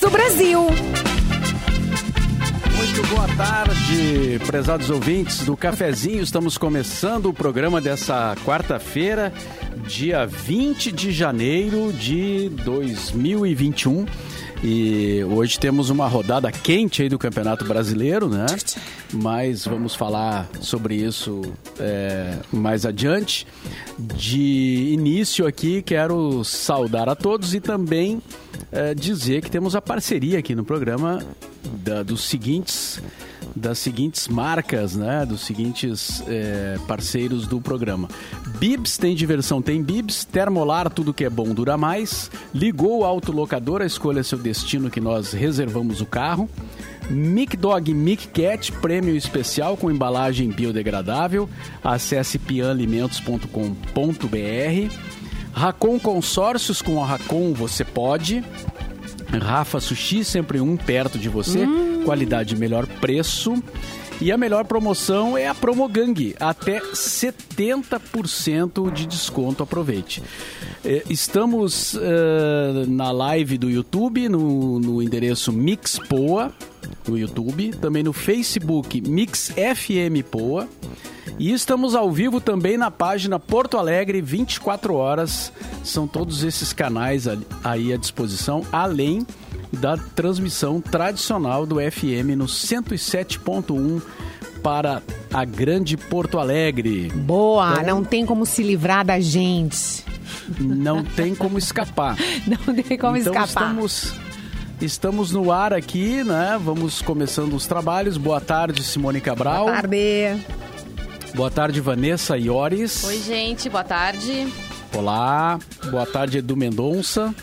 Do Brasil. Muito boa tarde, prezados ouvintes do Cafezinho. Estamos começando o programa dessa quarta-feira, dia 20 de janeiro de 2021. E hoje temos uma rodada quente aí do Campeonato Brasileiro, né? Mas vamos falar sobre isso é, mais adiante. De início aqui, quero saudar a todos e também é, dizer que temos a parceria aqui no programa da, dos seguintes das seguintes marcas, né? Dos seguintes é, parceiros do programa. Bibs tem diversão, tem Bibs. Termolar, tudo que é bom dura mais. Ligou o autolocador, escolha seu destino que nós reservamos o carro. Mic Dog Mic Cat, prêmio especial com embalagem biodegradável. Acesse pianalimentos.com.br. Racon Consórcios, com a Racon você pode. Rafa Sushi, sempre um perto de você. Hum. Qualidade, melhor preço. E a melhor promoção é a Promogang, até 70% de desconto, aproveite. É, estamos uh, na live do YouTube, no, no endereço Mixpoa, no YouTube, também no Facebook Mix FM Poa. E estamos ao vivo também na página Porto Alegre 24 horas. São todos esses canais aí à disposição, além da transmissão tradicional do FM no 107.1 para a Grande Porto Alegre. Boa, então, não tem como se livrar da gente. Não tem como escapar. não tem como então, escapar. Estamos Estamos no ar aqui, né? Vamos começando os trabalhos. Boa tarde, Simone Cabral. Boa tarde. Boa tarde, Vanessa Iores. Oi, gente, boa tarde. Olá, boa tarde, Edu Mendonça.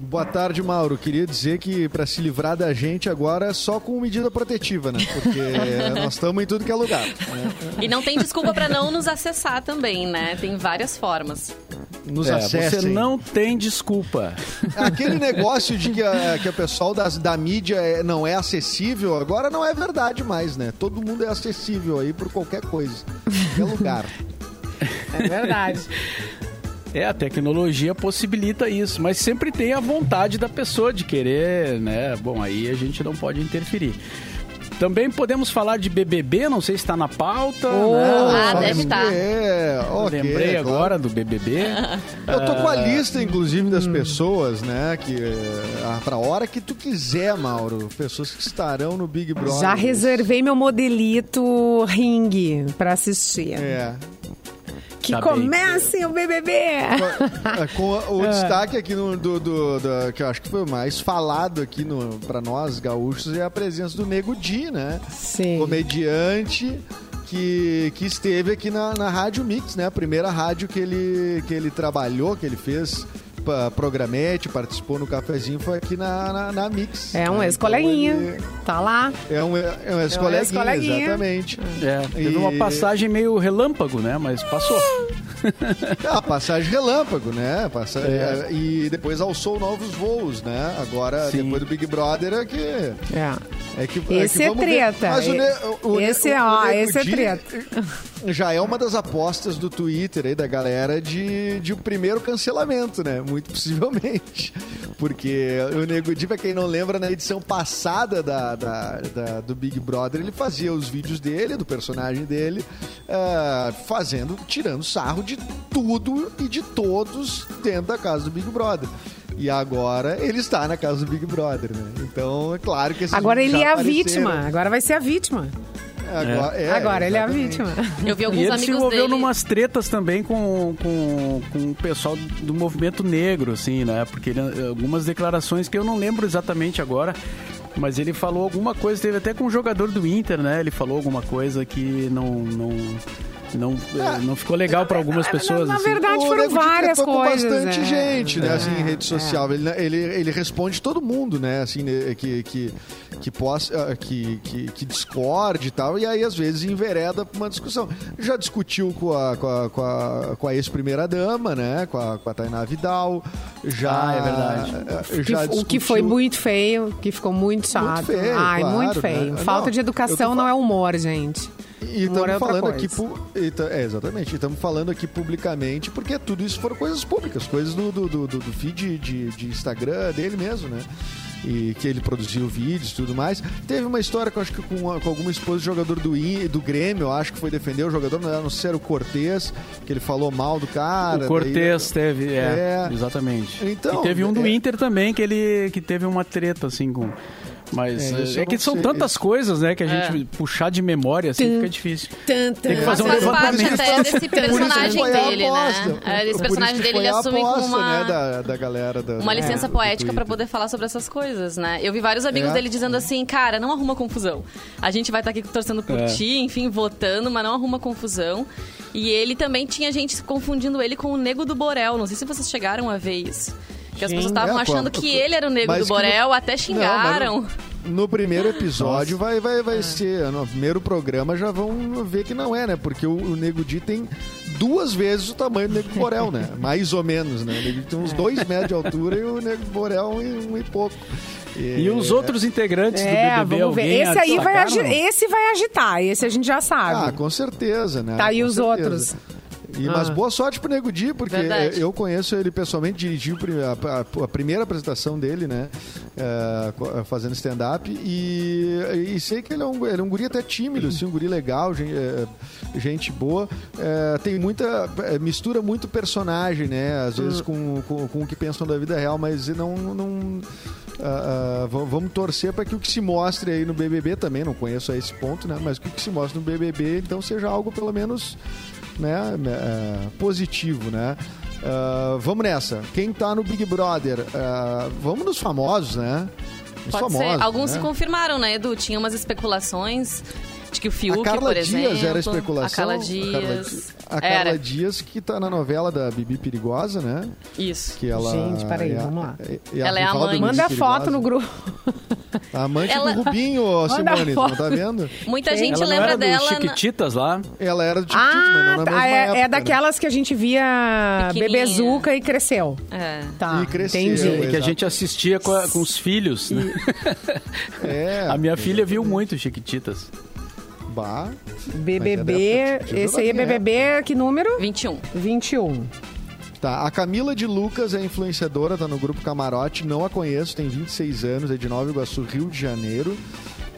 Boa tarde, Mauro. Queria dizer que para se livrar da gente agora é só com medida protetiva, né? Porque nós estamos em tudo que é lugar. Né? E não tem desculpa para não nos acessar também, né? Tem várias formas. Nos é, acessem. Você não tem desculpa. Aquele negócio de que a, que a pessoal das, da mídia é, não é acessível, agora não é verdade mais, né? Todo mundo é acessível aí por qualquer coisa. Qualquer lugar. É verdade. É, a tecnologia possibilita isso, mas sempre tem a vontade da pessoa de querer, né? Bom, aí a gente não pode interferir. Também podemos falar de BBB, não sei se está na pauta. Oh, né? Ah, deve estar. Tá. É, okay, Lembrei claro. agora do BBB. Eu tô com a lista, inclusive, das hum. pessoas, né? Que ah, pra hora que tu quiser, Mauro. Pessoas que estarão no Big Brother. Já reservei meu modelito ring para assistir. É. Que tá comecem o BBB! Com, com o é. destaque aqui no, do, do, do, que eu acho que foi o mais falado aqui no, pra nós, gaúchos, é a presença do Nego Di, né? Sim. Comediante que, que esteve aqui na, na Rádio Mix, né? A primeira rádio que ele, que ele trabalhou, que ele fez programete, participou no cafezinho, foi aqui na, na, na Mix. É um ex-coleguinha. Então ele... Tá lá. É um, é um ex-coleguinha, é um ex exatamente. É, teve e... uma passagem meio relâmpago, né? Mas passou. ah, passagem relâmpago, né? Passa... É. E depois alçou novos voos, né? Agora, Sim. depois do Big Brother, é que... É. É que, esse é, que é treta. Mas o, o, o, esse, o, ó, esse é treta. Já é uma das apostas do Twitter aí da galera de, de um primeiro cancelamento, né? Muito possivelmente. Porque o Nego Di, pra quem não lembra, na edição passada da, da, da, do Big Brother, ele fazia os vídeos dele, do personagem dele, uh, fazendo, tirando sarro de tudo e de todos dentro da casa do Big Brother. E agora ele está na casa do Big Brother, né? Então, é claro que Agora ele é a vítima. Agora vai ser a vítima. Agora, é. É, Agora ele é a vítima. Eu vi alguns e ele amigos se envolveu dele... numas tretas também com, com, com o pessoal do movimento negro, assim, né? Porque ele, algumas declarações que eu não lembro exatamente agora, mas ele falou alguma coisa, teve até com um jogador do Inter, né? Ele falou alguma coisa que não, não não, é. não ficou legal para algumas pessoas. Na, na assim. verdade, foram várias coisas. Com bastante é. gente, né? Assim, em rede é. social. Ele, ele, ele responde todo mundo, né? Assim, né, que, que, que, possa, ah, que, que, que discorde e tal. E aí, às vezes, envereda para uma discussão. Já discutiu com a, com a, com a, com a ex-primeira-dama, né? Com a, com a Tainá Vidal. Já, ah, é verdade. Eh, já que, o que foi muito feio, que ficou muito chato. Muito feio, Ai, claro, muito feio. Né? Falta não, de educação não é humor, gente. E estamos falando aqui. É, exatamente. Estamos falando aqui publicamente, porque tudo isso foram coisas públicas, coisas do, do, do, do feed de, de Instagram dele mesmo, né? e que ele produziu vídeos e tudo mais. Teve uma história que eu acho que com, com alguma esposa de jogador do, I, do Grêmio, eu acho que foi defender o jogador, não, não sei se era o Cortez, que ele falou mal do cara. O Cortez daí, teve, é, é, exatamente. Então, e teve um do é, Inter também, que ele que teve uma treta assim com mas é, é que são sei. tantas coisas, né, que a gente é. puxar de memória assim tum, fica difícil. Tum, tum. Tem que fazer um levantamento. até desse personagem dele, né? É, esse personagem dele ele assume com uma né, da, da galera da, uma licença é, poética para poder falar sobre essas coisas, né? Eu vi vários amigos é. dele dizendo assim, cara, não arruma confusão. A gente vai estar tá aqui torcendo por é. ti, enfim, votando, mas não arruma confusão. E ele também tinha gente confundindo ele com o Nego do Borel. Não sei se vocês chegaram a ver isso. Que as pessoas estavam é, achando que ele era o Nego do Borel, no... até xingaram. Não, no primeiro episódio vai, vai, vai é. ser. No primeiro programa já vão ver que não é, né? Porque o, o Nego Di tem duas vezes o tamanho do Nego Borel, né? Mais ou menos, né? O Nego tem uns dois metros de altura e o Nego Borel um, um e pouco. E, e os outros integrantes é, do BBB, vamos ver. Esse aí vai, esse vai agitar, esse a gente já sabe. Ah, com certeza, né? Tá, aí os certeza. outros? E, ah. Mas boa sorte pro Nego Di, porque Verdade. eu conheço ele pessoalmente, dirigiu a, a, a primeira apresentação dele, né? É, fazendo stand-up. E, e, sei que ele é, um, ele é um guri até tímido, assim, um guri legal, gente, é, gente boa. É, tem muita. Mistura muito personagem, né? Às vezes com, com, com, o que pensam da vida real, mas não. não Uh, uh, vamos torcer para que o que se mostre aí no BBB também, não conheço a esse ponto, né? Mas que o que se mostre no BBB, então, seja algo pelo menos né, é, positivo, né? Uh, vamos nessa. Quem tá no Big Brother? Uh, vamos nos famosos, né? Pode famosos, ser. Alguns né? se confirmaram, né, Edu? Tinha umas especulações de que o Fiuk, a Carla por exemplo... Dias era especulação. A Carla Dias... A Carla, a Carla Dias, que tá na novela da Bibi Perigosa, né? Isso. Que ela Gente, peraí, é vamos lá. É, é ela é a mãe. Manda a foto no grupo. A amante ela... do Rubinho, Simone, não tá vendo? Muita gente ela lembra dela. Chiquititas na... lá. Ela era de Chiquititas, ah, mas não na tá, mesma é, época, é daquelas né? que a gente via bebezuca e cresceu. É. Tá, e cresceu. Entendi. É que a gente assistia com, a, com os filhos, né? É. A minha filha viu muito Chiquititas. Bah. BBB, é esse aí é BBB, é. que número? 21. 21. Tá, a Camila de Lucas é influenciadora, tá no grupo Camarote, não a conheço, tem 26 anos, é de Nova Iguaçu, Rio de Janeiro.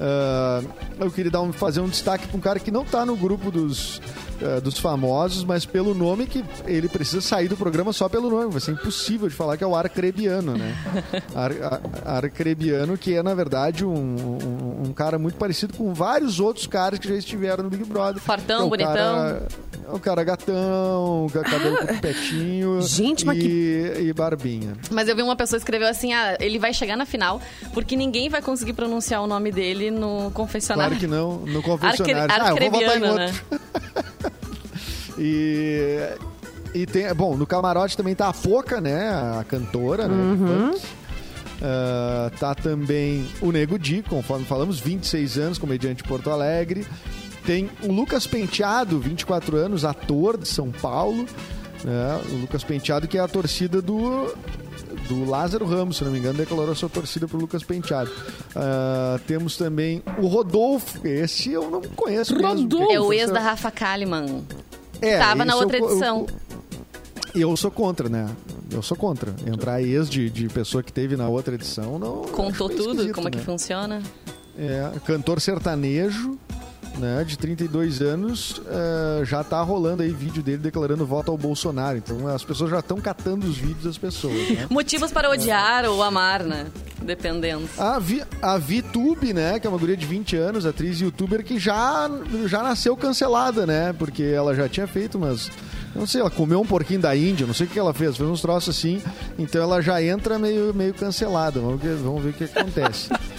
Uh, eu queria dar um, fazer um destaque para um cara que não tá no grupo dos uh, dos famosos, mas pelo nome que ele precisa sair do programa só pelo nome. Vai ser impossível de falar que é o Arcrebiano, né? Ar, Ar, Arcrebiano, que é, na verdade, um, um, um, cara muito parecido com vários outros caras que já estiveram no Big Brother. Fortão, é bonitão. Cara, é um cara gatão, cabelo com petinho Gente, e, que... e barbinha. Mas eu vi uma pessoa escreveu assim, ah, ele vai chegar na final porque ninguém vai conseguir pronunciar o nome dele no confessionário. Claro que não, no confessionário. Arcre... Ah, eu vou votar em outro. Né? E, e tem, bom, no camarote também tá a Poca, né? A cantora, né? Uhum. Uh, tá também o Nego Di, conforme falamos, 26 anos, comediante de Porto Alegre. Tem o Lucas Penteado, 24 anos, ator de São Paulo. Né? O Lucas Penteado, que é a torcida do, do Lázaro Ramos, se não me engano, declarou sua torcida pro Lucas Penteado. Uh, temos também o Rodolfo, esse eu não conheço Rodolfo. mesmo. É o ex da Rafa Kalimann. É, Tava na outra eu, edição. Eu, eu, sou contra, né? Eu sou contra. Entrar ex de, de pessoa que teve na outra edição não. Contou tudo, como é que né? funciona. É, cantor sertanejo, né, de 32 anos, uh, já tá rolando aí vídeo dele declarando voto ao Bolsonaro. Então as pessoas já estão catando os vídeos das pessoas. Né? Motivos para odiar é. ou amar, né? Dependendo. A, Vi, a VTube, né, que é uma guria de 20 anos, atriz youtuber, que já, já nasceu cancelada, né? Porque ela já tinha feito umas não sei, ela comeu um porquinho da Índia, não sei o que ela fez, fez uns troços assim, então ela já entra meio, meio cancelada. Vamos ver, vamos ver o que acontece.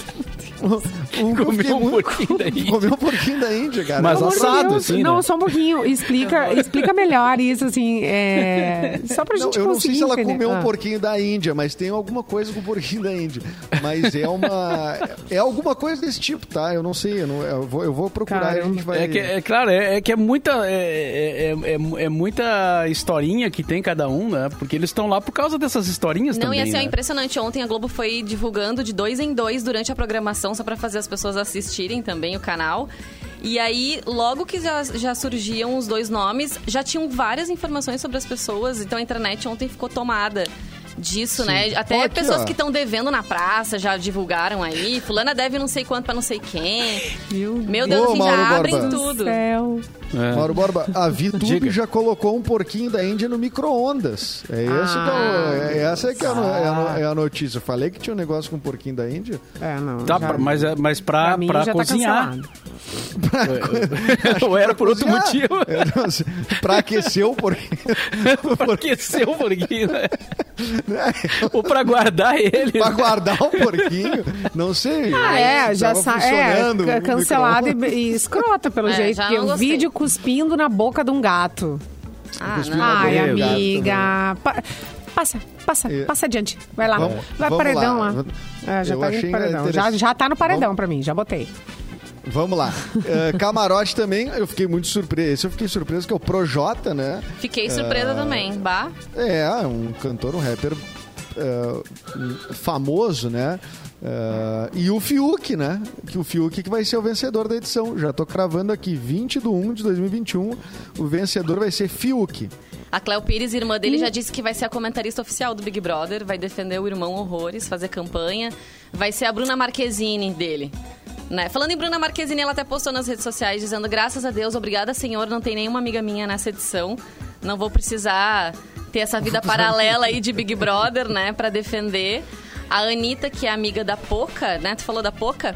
um, comeu um porquinho da Índia. Comeu um porquinho da Índia, cara. Mas assado, assim, Não, né? só um pouquinho. Explica, explica melhor isso, assim. É... Só pra gente não, Eu não sei se ela entender. comeu ah. um porquinho da Índia, mas tem alguma coisa com o porquinho da Índia. Mas é uma... É alguma coisa desse tipo, tá? Eu não sei. Eu, não, eu, vou, eu vou procurar e a gente vai... É, que, é claro, é, é que é muita... É, é, é, é, muita historinha que tem cada um, né? Porque eles estão lá por causa dessas historinhas não, também. Não, e assim, né? é impressionante. Ontem a Globo foi divulgando de dois em dois durante a programação, só para fazer as pessoas assistirem também o canal. E aí, logo que já, já surgiam os dois nomes, já tinham várias informações sobre as pessoas. Então a internet ontem ficou tomada disso, né? Sim. né? Até Aqui, pessoas ó. que estão devendo na praça já divulgaram aí. Fulana deve não sei quanto pra não sei quem. Meu, Meu Deus, Ô, assim, já abrem tudo. Céu. É. Mauro Borba, a VTube já colocou um porquinho da Índia no micro-ondas. É, esse ah. que é, é essa que é, a, é, a, notícia. Eu falei que tinha um negócio com um porquinho da Índia. É, não. Tá, já, mas, é, mas pra, pra, pra tá cozinhar. Tá Ou era por outro motivo? É, pra aquecer o porquinho. pra aquecer o porquinho, né? Ou pra guardar ele. Pra guardar o porquinho? Não sei. Ah, é, já sa é, cancelado e, e escrota pelo é, jeito. Porque o vídeo cuspindo na boca de um gato. Ah, não. Ai, amiga. Pa passa, passa, é. passa adiante. Vai lá. Vamos, Vai vamos paredão lá. lá. É, já, tá no paredão. Já, já tá no paredão vamos... pra mim, já botei. Vamos lá. Uh, camarote também, eu fiquei muito surpreso. Esse eu fiquei surpreso que é o Projota, né? Fiquei surpresa uh, também, bah. É, um cantor, um rapper uh, famoso, né? Uh, e o Fiuk, né? Que o Fiuk que vai ser o vencedor da edição. Já tô cravando aqui, 20 de 1 de 2021, o vencedor vai ser Fiuk. A Cléo Pires, irmã dele, já disse que vai ser a comentarista oficial do Big Brother, vai defender o irmão Horrores, fazer campanha. Vai ser a Bruna Marquezine dele. Né? Falando em Bruna Marquezine, ela até postou nas redes sociais dizendo: graças a Deus, obrigada, senhor, não tem nenhuma amiga minha nessa edição. Não vou precisar ter essa vida paralela aí de Big Brother, né, para defender. A Anitta, que é amiga da Poca, né? Tu falou da Poca?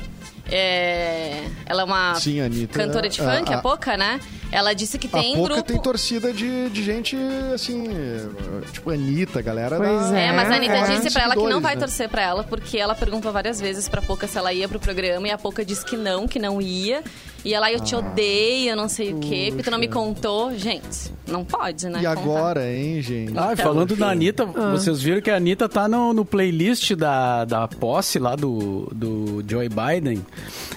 É... Ela é uma Sim, Anitta, cantora de funk, a, a, a Poca, né? Ela disse que tem a Poca grupo... tem torcida de, de gente, assim, tipo Anitta, galera pois da... É, mas a Anitta é, disse pra ela que não vai né? torcer pra ela, porque ela perguntou várias vezes pra Poca se ela ia pro programa, e a Poca disse que não, que não ia. E ela, eu te ah, odeio, não sei puxa. o quê, porque tu não me contou. Gente, não pode, né? E contar. agora, hein, gente? Ah, então, falando da Anitta, ah. vocês viram que a Anitta tá no, no playlist da, da posse lá do, do Joe Biden.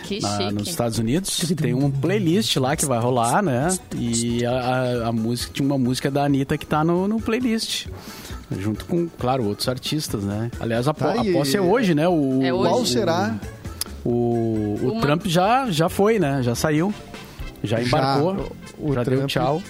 Que na, chique. Nos Estados Unidos. Tem um playlist lá que vai rolar, né? E a, a, a música, tinha uma música da Anitta que tá no, no playlist junto com, claro, outros artistas, né? Aliás, a, tá, a posse é hoje, né? O, é hoje. Qual será? O, o Uma... Trump já, já foi, né? Já saiu. Já embarcou. Já, o, o já Trump... deu tchau.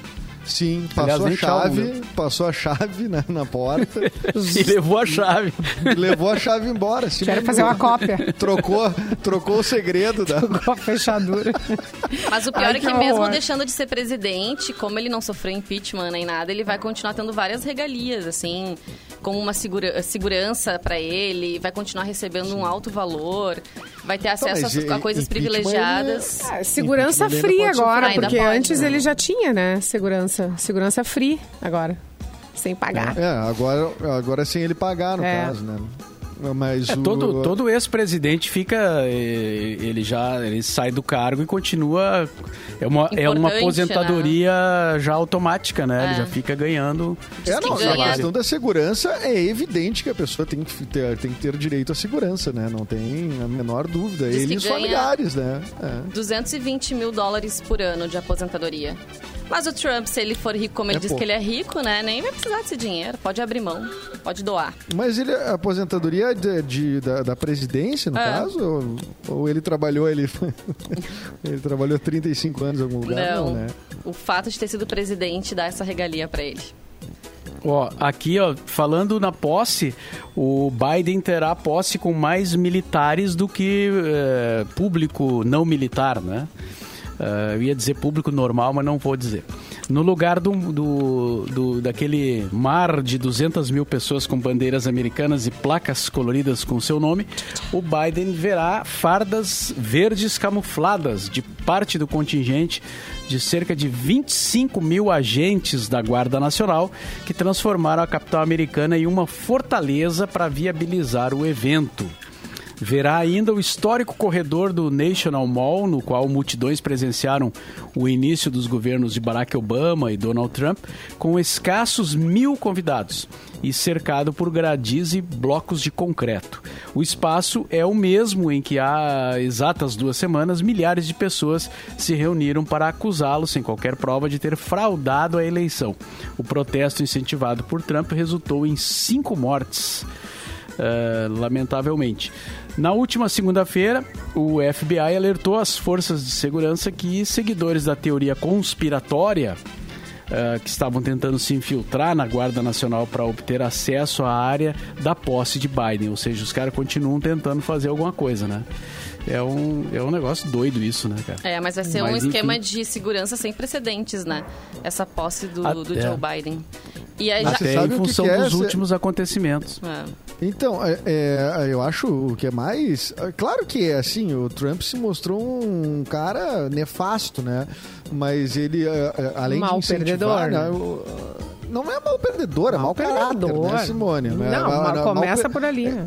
Sim, passou Aliás, a chave, passou a chave na, na porta. e levou a chave. levou a chave embora. Se Quero fazer uma cópia. Trocou, trocou o segredo da trocou a fechadura. Mas o pior Ai, é que, que mesmo deixando de ser presidente, como ele não sofreu impeachment nem nada, ele vai continuar tendo várias regalias, assim, como uma segura, segurança para ele, vai continuar recebendo um alto valor, vai ter acesso então, a, a, coisas privilegiadas. É, segurança free agora, porque pode, antes né? ele já tinha, né, segurança segurança. Segurança free agora. Sem pagar. É, agora, agora é sem ele pagar, no é. caso, né? Mas é, o... todo, todo ex-presidente fica. Eh, ele já ele sai do cargo e continua. É uma, é uma aposentadoria né? já automática, né? É. Ele já fica ganhando. É, não, a questão da segurança é evidente que a pessoa tem que ter, tem que ter direito à segurança, né? Não tem a menor dúvida. Diz Ele e os familiares, né? É. 220 mil dólares por ano de aposentadoria. Mas o Trump, se ele for rico como ele é diz pouco. que ele é rico, né? Nem vai precisar desse dinheiro. Pode abrir mão, pode doar. Mas ele, a aposentadoria de, de da, da, presidência, no é. caso? Ou, ou, ele trabalhou, ele, ele trabalhou 35 anos em algum lugar? Não, não né? O fato de ter sido presidente dá essa regalia para ele. Ó, aqui, ó, falando na posse, o Biden terá posse com mais militares do que é, público não militar, né? Uh, eu ia dizer público normal, mas não vou dizer. No lugar do, do, do, daquele mar de 200 mil pessoas com bandeiras americanas e placas coloridas com seu nome, o Biden verá fardas verdes camufladas de parte do contingente de cerca de 25 mil agentes da Guarda Nacional que transformaram a capital americana em uma fortaleza para viabilizar o evento verá ainda o histórico corredor do National Mall, no qual multidões presenciaram o início dos governos de Barack Obama e Donald Trump, com escassos mil convidados e cercado por gradis e blocos de concreto. O espaço é o mesmo em que há exatas duas semanas milhares de pessoas se reuniram para acusá-lo, sem qualquer prova, de ter fraudado a eleição. O protesto incentivado por Trump resultou em cinco mortes, uh, lamentavelmente. Na última segunda-feira, o FBI alertou as forças de segurança que seguidores da teoria conspiratória uh, que estavam tentando se infiltrar na Guarda Nacional para obter acesso à área da posse de Biden. Ou seja, os caras continuam tentando fazer alguma coisa, né? É um, é um negócio doido isso, né, cara? É, mas vai ser mas, um esquema enfim... de segurança sem precedentes, né? Essa posse do, do. Joe Biden. E aí já... Em função que que é dos últimos acontecimentos. É. Então, é, é, eu acho o que é mais. É, claro que é assim, o Trump se mostrou um cara nefasto, né? Mas ele, é, é, além mal de perdedor, né? não é mal perdedor, é mal, mal perdedor, né, Simone? Não, não começa mal, por ali, né?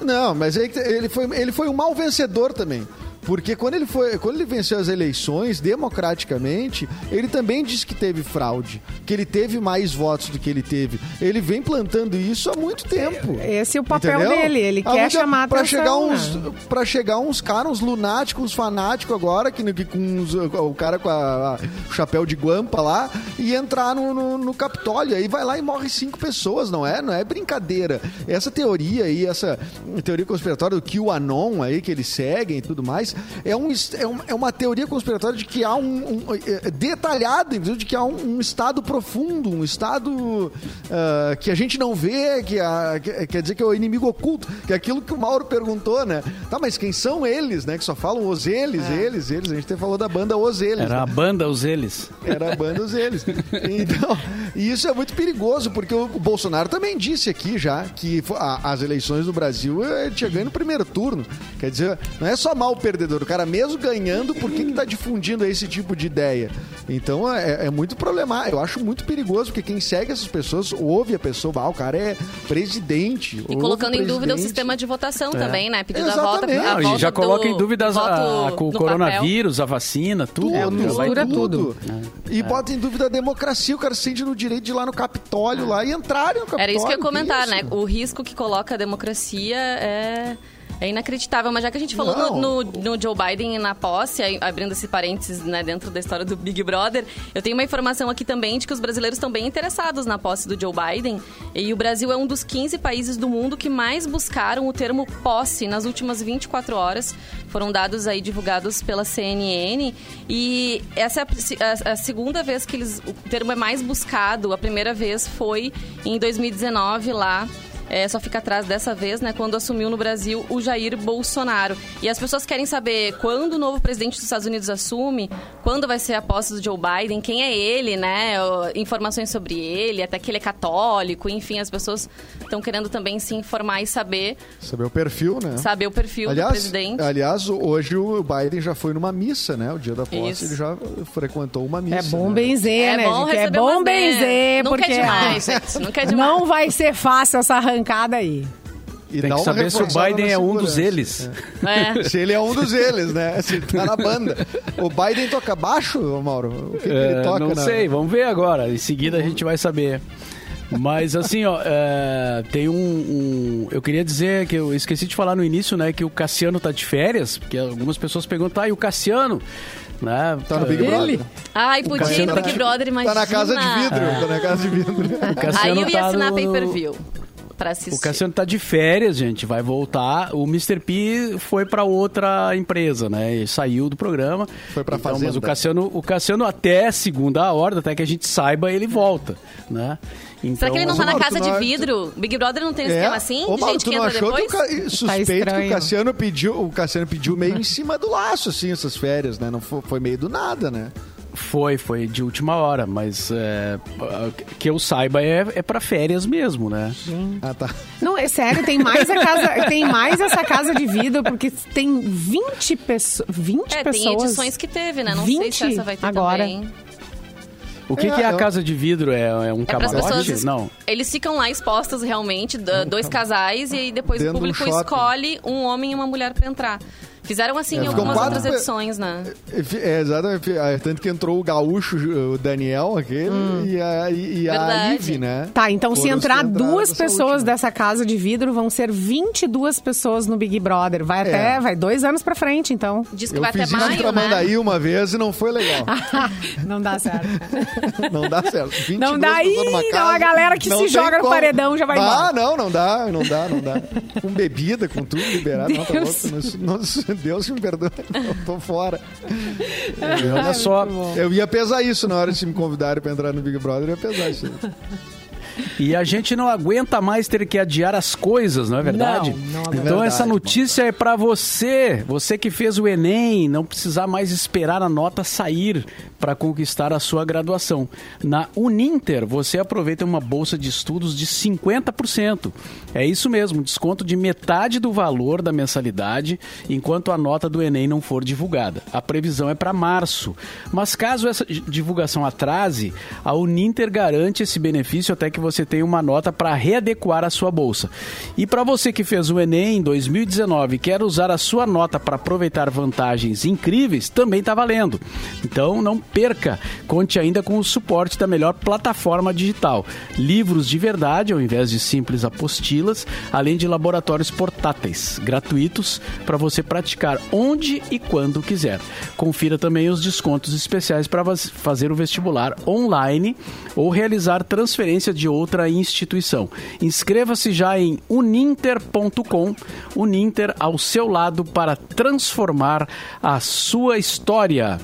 Não, mas ele foi, ele foi um mal vencedor também. Porque quando ele, foi, quando ele venceu as eleições democraticamente, ele também disse que teve fraude, que ele teve mais votos do que ele teve. Ele vem plantando isso há muito tempo. Esse é o papel entendeu? dele, ele há quer chamar pra atenção. Chegar uns, né? Pra chegar uns caras, uns lunáticos, uns fanáticos agora, que, que com uns, o cara com a, a, o chapéu de guampa lá, e entrar no, no, no Capitólio. Aí vai lá e morre cinco pessoas, não é? Não é brincadeira. Essa teoria aí, essa teoria conspiratória do QAnon aí que eles seguem e tudo mais, é, um, é, é uma teoria conspiratória de que há um, um é, detalhada, de que há um, um, estado profundo, um estado uh, que a gente não vê, que, a, que, quer dizer que é o inimigo oculto, que é aquilo que o Mauro perguntou, né? Tá, mas quem são eles, né? Que só falam os eles, é. eles, eles. A gente até falou da banda Os Eles. Era né? a banda Os Eles. Era a banda Os Eles. Então, e isso é muito perigoso, porque o Bolsonaro também disse aqui já que a, as eleições do Brasil ele tinha ganho no primeiro turno. Quer dizer, não é só mal perder perdedor. O cara, mesmo ganhando, por que, que tá difundindo esse tipo de ideia? Então é, é, muito problemático. Eu acho muito perigoso, porque quem segue essas pessoas ouve a pessoa, ah, o cara é presidente. E colocando em dúvida o sistema de votação é. também, né? Pedindo Exatamente. a volta. A volta já coloca em dúvida a, a, o coronavírus, papel. a vacina, tudo. Tudo, mistura tudo. tudo. E é. bota em dúvida a democracia. O cara se sente no direito de ir lá no Capitólio lá e entrar no Capitólio. Era isso que eu ia comentar, né? O risco que coloca a democracia é é inacreditável, mas já que a gente falou no, no, no, Joe Biden na posse, abrindo esse parênteses né, dentro da história do Big Brother, eu tenho uma informação aqui também de que os brasileiros estão bem interessados na posse do Joe Biden. E o Brasil é um dos 15 países do mundo que mais buscaram o termo posse nas últimas 24 horas. Foram dados aí divulgados pela CNN. E essa é a, a, a segunda vez que eles, o termo é mais buscado. A primeira vez foi em 2019 lá é, só fica atrás dessa vez, né, quando assumiu no Brasil o Jair Bolsonaro. E as pessoas querem saber quando o novo presidente dos Estados Unidos assume, quando vai ser a posse do Joe Biden, quem é ele, né, informações sobre ele, até que ele é católico, enfim, as pessoas estão querendo também se informar e saber. Saber o perfil, né? Saber o perfil aliás, do presidente. Aliás, hoje o Biden já foi numa missa, né? O dia da posse, Isso. ele já frequentou uma missa. É bom né? benzer, é né? Bom é bom benzer, porque... Nunca é demais, gente. Nunca é demais. Não vai ser fácil essa arrancada aí. E Tem que saber se o Biden é um dos eles. É. Se ele é um dos eles, né? Se ele tá na banda. O Biden toca baixo, Mauro? O que, que ele é, toca? Não na... sei, vamos ver agora. Em seguida a gente vai saber. Mas assim, ó, é, tem um, um, Eu queria dizer que eu esqueci de falar no início, né? Que o Cassiano tá de férias, porque algumas pessoas perguntam, ah, e o Cassiano? Né? Tá no Big Brother. Ai, podia ir no Big Brother, imagina. Tá na casa de vidro, é. tá na casa de vidro. Aí eu ia tá assinar no... pay-per-view para assistir. O Cassiano tá de férias, gente, vai voltar. O Mr. P foi para outra empresa, né? E saiu do programa. Foi para então, Mas o Cassiano, o Cassiano até segunda hora, até que a gente saiba, ele volta, né? Então, Será que ele não tá na casa de vidro? Big Brother não tem um é? esquema assim? Ô, de gente que entra depois? Que o suspeito tá que o Cassiano pediu, o Cassiano pediu meio em cima do laço, assim, essas férias, né? Não foi, foi meio do nada, né? Foi, foi de última hora, mas é, que eu saiba é, é para férias mesmo, né? Sim. Ah, tá. Não, é sério, tem mais a casa, tem mais essa casa de vidro, porque tem 20, peço 20 é, pessoas. Tem edições que teve, né? Não 20 sei se essa vai ter agora. também. O que é, que é a casa de vidro? É, é um é camarote? Pessoas, não. Eles ficam lá expostos realmente, dois casais, e aí depois Dentro o público escola escolhe um homem e uma mulher para entrar. Fizeram assim é, em algumas outras edições, né? É, exatamente. Tanto que entrou o gaúcho, o Daniel, aquele, hum. e, a, e a Liv, né? Tá, então se entrar duas pessoas dessa casa de vidro, vão ser 22 pessoas no Big Brother. Vai é. até, vai dois anos pra frente, então. Diz que Eu vai fiz até maio, isso né? aí uma vez e não foi legal. não dá certo. não dá certo. Não dá aí, não, a galera que se joga como. no paredão já vai ah, embora. Ah, não, não dá, não dá, não dá. Com bebida, com tudo liberado. Deus. Não, tá louco. Não, Deus me perdoe. Eu tô fora. olha só, eu ia pesar isso na hora de me convidarem pra entrar no Big Brother, eu ia pesar isso. E a gente não aguenta mais ter que adiar as coisas, não é verdade? Não, não é então verdade, essa notícia é para você, você que fez o Enem, não precisar mais esperar a nota sair para conquistar a sua graduação. Na Uninter, você aproveita uma bolsa de estudos de 50%. É isso mesmo, desconto de metade do valor da mensalidade, enquanto a nota do Enem não for divulgada. A previsão é para março. Mas caso essa divulgação atrase, a Uninter garante esse benefício até que você tenha uma nota para readequar a sua bolsa. E para você que fez o Enem em 2019 e quer usar a sua nota para aproveitar vantagens incríveis, também está valendo. Então não perca, conte ainda com o suporte da melhor plataforma digital. Livros de verdade ao invés de simples apostilas, além de laboratórios portáteis, gratuitos para você praticar onde e quando quiser. Confira também os descontos especiais para fazer o vestibular online ou realizar transferência de outra instituição. Inscreva-se já em uninter.com, Uninter ao seu lado para transformar a sua história.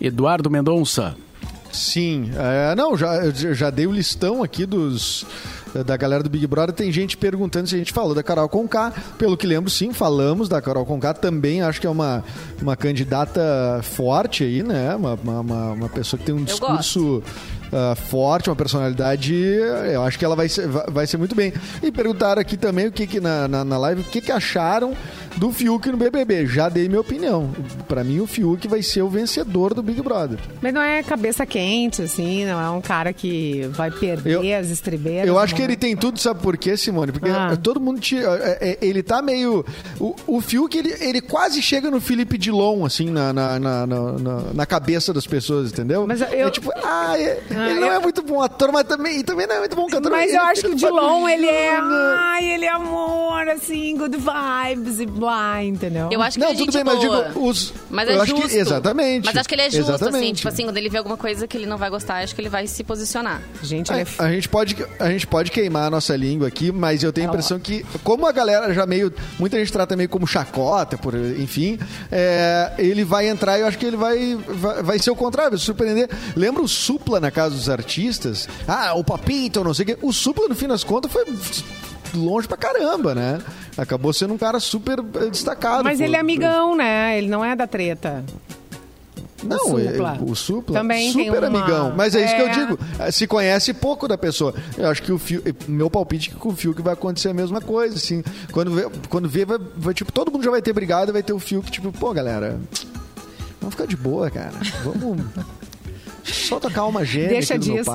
Eduardo Mendonça. Sim, é, não, já, já dei o listão aqui dos da galera do Big Brother, tem gente perguntando se a gente falou da Carol Conká. Pelo que lembro, sim, falamos da Carol Conká. Também acho que é uma, uma candidata forte aí, né? Uma, uma, uma pessoa que tem um discurso uh, forte, uma personalidade, eu acho que ela vai ser, vai ser muito bem. E perguntaram aqui também o que, que na, na, na live, o que, que acharam do Fiuk no BBB. Já dei minha opinião. Para mim, o Fiuk vai ser o vencedor do Big Brother. Mas não é cabeça quente, assim, não é um cara que vai perder eu, as estribeiras. Eu acho que ele tem tudo, sabe por quê, Simone? Porque ah. todo mundo. É, é, ele tá meio. O, o Fiuk, ele, ele quase chega no Felipe Dilon, assim, na, na, na, na, na cabeça das pessoas, entendeu? Mas eu, é tipo, ah, é, ah ele não é muito bom ator, mas também, também não é muito bom cantor. Mas eu acho que o Dilon, ele é. Ai, ele é amor, assim, good vibes e blá entendeu? Eu acho que não, ele é tudo bem, mas digo, os. Mas é justo. Que, exatamente. Mas acho que ele é justo, assim, exatamente. assim, tipo assim, quando ele vê alguma coisa que ele não vai gostar, acho que ele vai se posicionar. Gente, a, é... a gente pode a gente pode queimar a nossa língua aqui, mas eu tenho a impressão que, como a galera já meio. Muita gente trata meio como chacota, por, enfim, é, ele vai entrar e eu acho que ele vai, vai, vai ser o contrário, vai surpreender. Lembra o Supla na casa dos artistas? Ah, o Papito, não sei o quê. O Supla, no fim das contas, foi longe pra caramba, né? Acabou sendo um cara super eh, destacado. Mas por, ele é amigão, por... né? Ele não é da treta. Não, o Supla. É, o Supla também super uma... amigão. Mas é, é, isso que eu é. digo. Eh, se conhece pouco da pessoa. Eu acho que o Fio, eh, meu palpite é que com o Fio que vai acontecer a mesma coisa, assim. Quando vê, quando vê vai, vai, tipo, todo mundo já vai ter brigado, vai ter o Fio que tipo, pô, galera, vamos ficar de boa, cara. Vamos só tocar uma gêmea Deixa disso.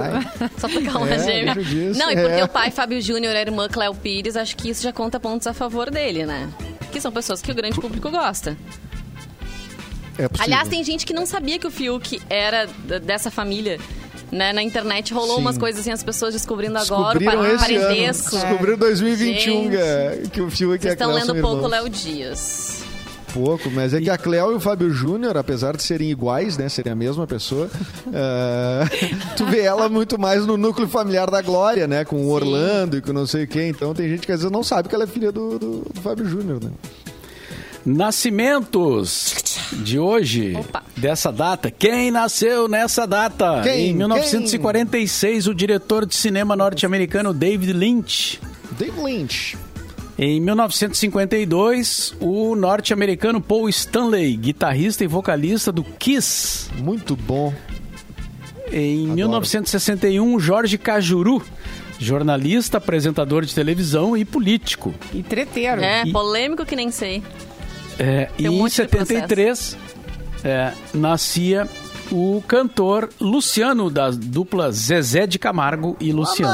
Só tocar uma é, gêmea. Não, e porque é. o pai, Fábio Júnior, a irmã Cléo Pires, acho que isso já conta pontos a favor dele, né? Que são pessoas que o grande público gosta. É Aliás, tem gente que não sabia que o Fiuk era dessa família. Né? Na internet rolou Sim. umas coisas assim, as pessoas descobrindo agora o parentesco. Descobriram em 2021 gente, que o Fiuk é Vocês estão lendo pouco Léo Dias pouco, mas é que a Cleo e o Fábio Júnior, apesar de serem iguais, né, serem a mesma pessoa, uh, tu vê ela muito mais no núcleo familiar da Glória, né, com o Orlando e com não sei quem. Então tem gente que às vezes não sabe que ela é filha do, do, do Fábio Júnior, né? Nascimentos de hoje, Opa. dessa data. Quem nasceu nessa data? Quem? Em 1946, Quem? o diretor de cinema norte-americano David Lynch. David Lynch. Em 1952, o norte-americano Paul Stanley, guitarrista e vocalista do Kiss. Muito bom. Em Adoro. 1961, Jorge Cajuru, jornalista, apresentador de televisão e político. E treteiro. É, e, polêmico que nem sei. É, e um em 73, é, nascia o cantor Luciano, da dupla Zezé de Camargo e Luciano.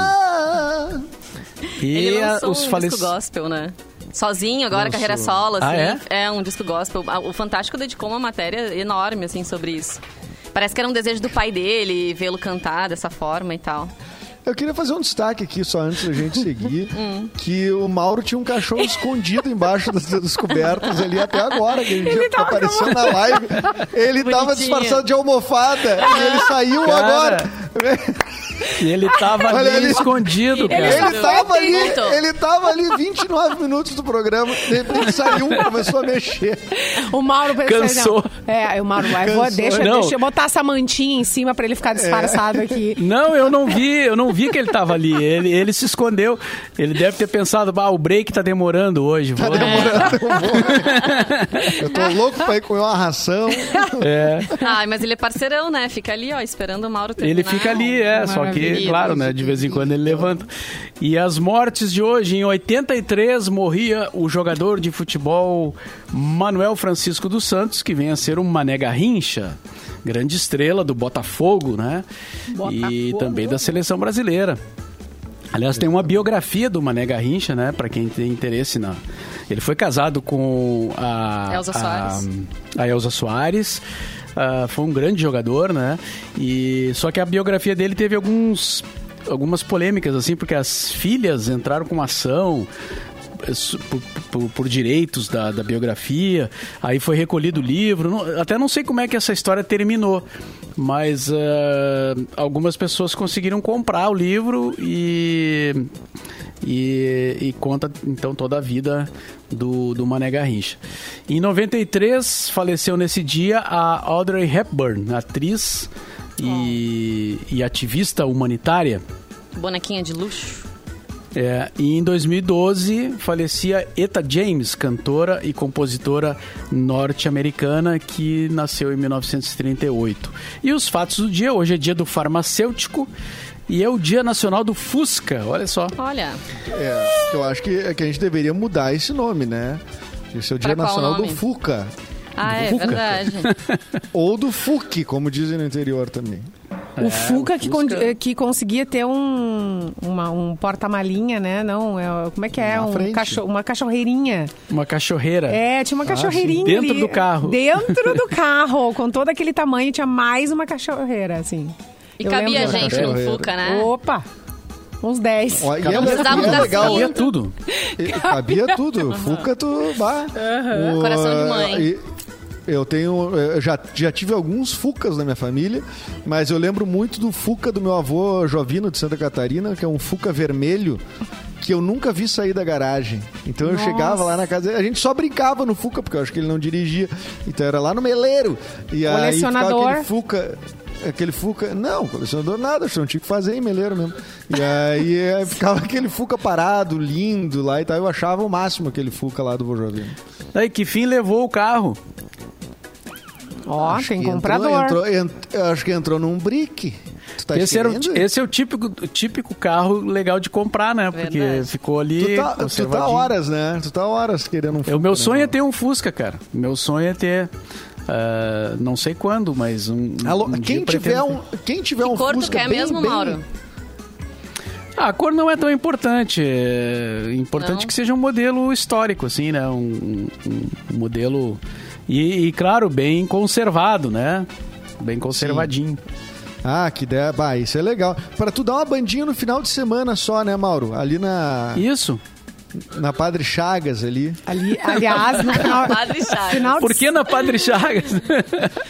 E Ele lançou os um falec... gospel, né? sozinho agora, Nossa. carreira solo, assim. Ah, é? é um disco gospel. O Fantástico dedicou uma matéria enorme, assim, sobre isso. Parece que era um desejo do pai dele vê-lo cantar dessa forma e tal. Eu queria fazer um destaque aqui, só antes da gente seguir, hum. que o Mauro tinha um cachorro escondido embaixo das, das cobertas ali até agora, que ele, ele apareceu na live. Ele estava disfarçado de almofada e ele saiu Cara. agora. E ele tava ali ele, escondido, cara. Ele tava ali, ele tava ali 29 minutos do programa, de repente saiu, começou a mexer. O Mauro pensou, Cansou. É, o Mauro vai, vou, deixa, deixa eu botar essa mantinha em cima pra ele ficar disfarçado é. aqui. Não, eu não vi, eu não vi que ele tava ali. Ele, ele se escondeu. Ele deve ter pensado, ah, o break tá demorando hoje. Tá vou... Demorando, vou. Eu tô louco pra ir comer uma ração. É. Ah, mas ele é parceirão, né? Fica ali, ó, esperando o Mauro terminar. Ele fica ali, é, só que, claro, né, de vez em quando ele levanta. E as mortes de hoje, em 83, morria o jogador de futebol Manuel Francisco dos Santos, que vem a ser um Mané Garrincha, grande estrela do Botafogo, né? Botafogo. E também da seleção brasileira. Aliás, tem uma biografia do Mané Garrincha, né? Para quem tem interesse na. Ele foi casado com a Elza Soares. A, a Elza Soares. Uh, foi um grande jogador, né? E só que a biografia dele teve alguns algumas polêmicas assim, porque as filhas entraram com uma ação por, por, por direitos da, da, biografia, aí foi recolhido o livro. Não, até não sei como é que essa história terminou, mas uh, algumas pessoas conseguiram comprar o livro e, e, e, conta então toda a vida do, do Mané Garrincha. Em 93, faleceu nesse dia a Audrey Hepburn, atriz e, oh. e ativista humanitária. Bonequinha de luxo. É, e em 2012 falecia Eta James, cantora e compositora norte-americana que nasceu em 1938. E os fatos do dia, hoje é dia do farmacêutico e é o Dia Nacional do Fusca, olha só. Olha. É, eu acho que, é que a gente deveria mudar esse nome, né? Esse é o Dia pra Nacional do Fuca. Ah, é Fuca. verdade. Ou do FUC, como dizem no interior também. O é, Fuca que, con que conseguia ter um, uma, um porta-malinha, né? Não, é, como é que é? Um cacho uma cachorreirinha. Uma cachorreira. É, tinha uma ah, cachorreirinha. Ah, dentro ali, do carro. Dentro do carro, com todo aquele tamanho, tinha mais uma cachorreira, assim. E Eu cabia gente no Fuca, né? Opa! Uns 10. Ó, e é, é legal. Cabia tudo. Cabia tudo. Fuca, tu... Bah. Uhum. O, Coração de mãe. E, eu tenho. Eu já, já tive alguns Fucas na minha família, mas eu lembro muito do Fuca do meu avô Jovino de Santa Catarina, que é um Fuca vermelho que eu nunca vi sair da garagem. Então Nossa. eu chegava lá na casa, a gente só brincava no Fuca, porque eu acho que ele não dirigia. Então era lá no meleiro. E aí ficava aquele Fuca aquele Fuca. Não, colecionador nada, acho que não tinha que fazer em meleiro mesmo. E aí ficava aquele Fuca parado, lindo lá e tal. Eu achava o máximo aquele Fuca lá do Vojovino. Aí que fim levou o carro? Ó, oh, tem comprador. Entrou, entrou, acho que entrou num brick. Tá esse, era o, esse é o típico, típico carro legal de comprar, né? Porque Verdade. ficou ali. Tu tá, tu tá, horas, né? Tu tá horas querendo um Fusca. O meu sonho né? é ter um Fusca, cara. Meu sonho é ter. Uh, não sei quando, mas um. Alô, um quem, tiver um, quem tiver que um cor Fusca. Quer bem, mesmo, bem... Mauro? Ah, a cor não é tão importante. É importante não. que seja um modelo histórico, assim, né? Um, um, um modelo e, e, claro, bem conservado, né? Bem conservadinho. Sim. Ah, que ideia. Bah, isso é legal. Para tu dar uma bandinha no final de semana só, né, Mauro? Ali na. Isso. Na Padre Chagas ali. ali aliás, no final, Padre Chagas. Final Por que na Padre Chagas?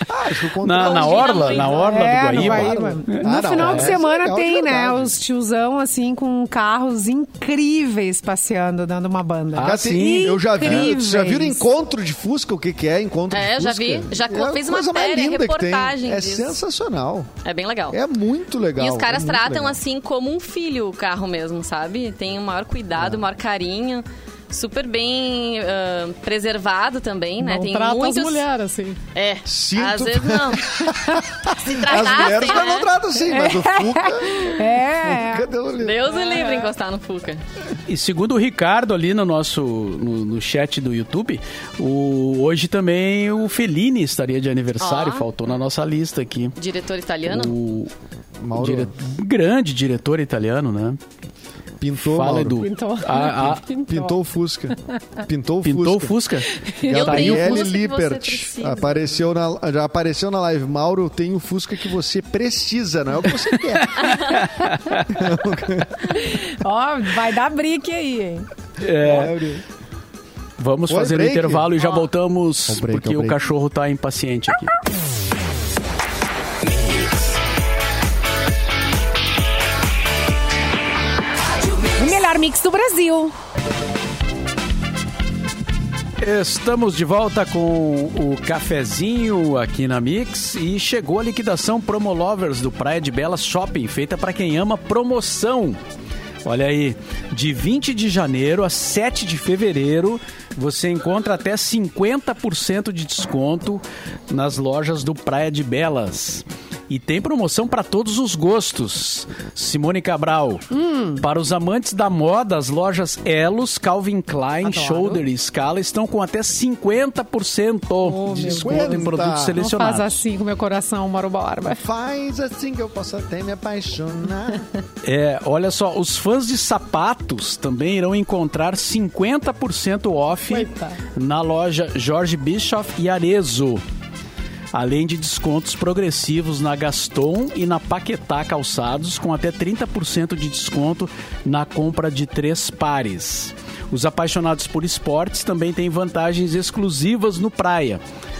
ah, acho que na, na Orla, na Orla é, do Guaíba. No, ah, no final de semana é tem, né, os tiozão assim com carros incríveis passeando, dando uma banda. Ah, sim, eu já vi. Já viram encontro de Fusca? O que, que é encontro é, de Fusca? É, já vi. Já é fiz uma matéria, reportagem É sensacional. É bem legal. É muito legal. E os caras é tratam legal. assim como um filho o carro mesmo, sabe? Tem o maior cuidado, o é. maior carinho carinho super bem uh, preservado também, né? Não Tem trata muitos... as mulheres assim. É, Sinto... às vezes não. Se tratassem, As mulheres né? não tratam assim, mas o Fuca... É. Fuca Deus o livre é. encostar no Fuca. E segundo o Ricardo ali no nosso no, no chat do YouTube, o, hoje também o Fellini estaria de aniversário, oh. faltou na nossa lista aqui. Diretor italiano? O... Dire... Grande diretor italiano, né? Pintou, Fala, Mauro. Edu. Pintou. Ah, ah. Pintou. Pintou o Fusca. Pintou o Pintou o Fusca. Tenho Gabriele você Lippert apareceu na, já apareceu na live. Mauro tem o Fusca que você precisa, não é o que você quer. Ó, vai dar brique aí, hein? É, vamos Oi, fazer o break? intervalo e já voltamos, break, porque o cachorro tá impaciente aqui. Melhor mix do Brasil. Estamos de volta com o cafezinho aqui na Mix e chegou a liquidação Promo Lovers do Praia de Belas Shopping, feita para quem ama promoção. Olha aí, de 20 de janeiro a 7 de fevereiro, você encontra até 50% de desconto nas lojas do Praia de Belas. E tem promoção para todos os gostos. Simone Cabral. Para os amantes da moda, as lojas Elos, Calvin Klein, Adoro. Shoulder e Scala estão com até 50% de meu desconto em produtos Não Não selecionados. faz assim com meu coração, Mauro Borba. Faz assim que eu possa até me apaixonar. É, olha só, os fãs de sapatos também irão encontrar 50% off Coitado. na loja Jorge Bischoff e Arezo. Além de descontos progressivos na Gaston e na Paquetá Calçados, com até 30% de desconto na compra de três pares. Os apaixonados por esportes também têm vantagens exclusivas no Praia.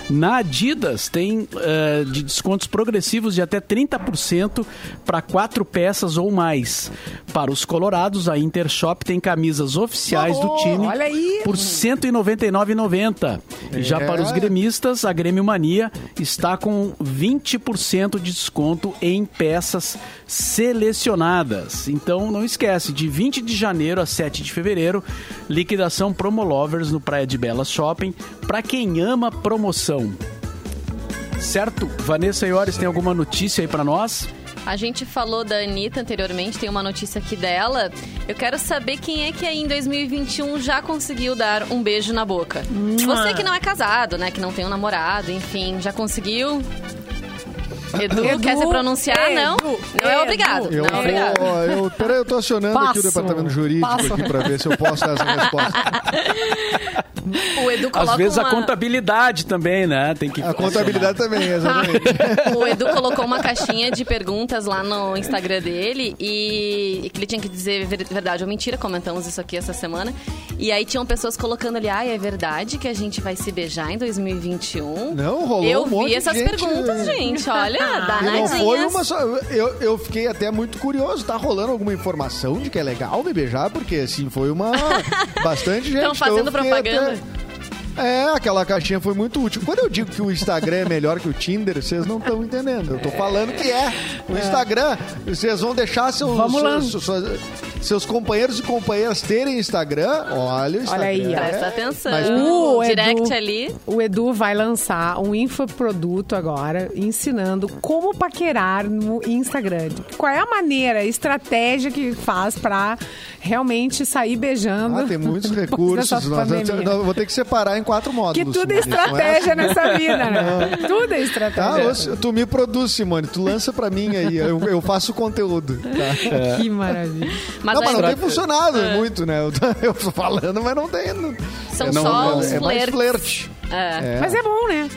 Na Adidas tem eh, de descontos progressivos de até 30% para quatro peças ou mais. Para os colorados, a Intershop tem camisas oficiais do Oh, time olha aí. por R$ 199,90. E já É. para os gremistas, a Grêmio Mania está com 20% de desconto em peças selecionadas. Então não esquece, de 20 de janeiro a 7 de fevereiro, liquidação Promolovers no Praia de Belas Shopping, para quem ama promoção. Certo? Vanessa Iores tem alguma notícia aí para nós? A gente falou da Anitta anteriormente, tem uma notícia aqui dela. Eu quero saber quem é que aí em 2021 já conseguiu dar um beijo na boca. Você que não é casado, né? Que não tem um namorado, enfim, já conseguiu? Edu, Edu, quer se pronunciar? Edu, não. Não é obrigado. Eu não é obrigado. vou. Eu, peraí, eu tô acionando aqui o Passo. departamento jurídico Passo. aqui pra ver se eu posso dar essa resposta. O Edu coloca Às vezes uma... a contabilidade também, né? Tem que A contabilidade também, exatamente. O Edu colocou uma caixinha de perguntas lá no Instagram dele e, e que ele tinha que dizer ver- verdade ou mentira. Comentamos isso aqui essa semana. E aí tinham pessoas colocando ali, ai, é verdade que a gente vai se beijar em 2021? Não, rolou Eu um monte vi de essas gente. perguntas, gente. Olha, E não foi uma só. Eu, eu fiquei até muito curioso. Tá rolando alguma informação de que é legal me beijar? Porque, assim, foi uma. Bastante gente. Estão então fazendo fiquei propaganda. até- É, aquela caixinha foi muito útil. Quando eu digo que o Instagram é melhor que o Tinder, vocês não estão entendendo. Eu tô falando que é. O Instagram, vocês vão deixar seus, Vamos lá. seus, suas- seus companheiros e companheiras terem Instagram. Olha, o Instagram. aí, ó. é- Presta atenção. Mas- O Direct Edu- ali. O Edu vai lançar um infoproduto agora, ensinando como paquerar no Instagram. Qual é a maneira, a estratégia que faz pra realmente sair beijando. Ah, tem muitos recursos. Nós vamos, pandemia. nós vou ter que separar em quatro módulos. Que tudo é Simone, não estratégia assim? nessa vida, né? Tudo é Tá, estratégia. ô, tu me produz, Simone. Tu lança pra mim aí. Eu, eu faço o conteúdo. Tá? Que maravilha. Mas, não, mas não tem funcionado muito, né? Eu tô, eu tô falando, mas não tem. Não, São é, não, só é, os é mais flerte. É. É. Mas é bom, né?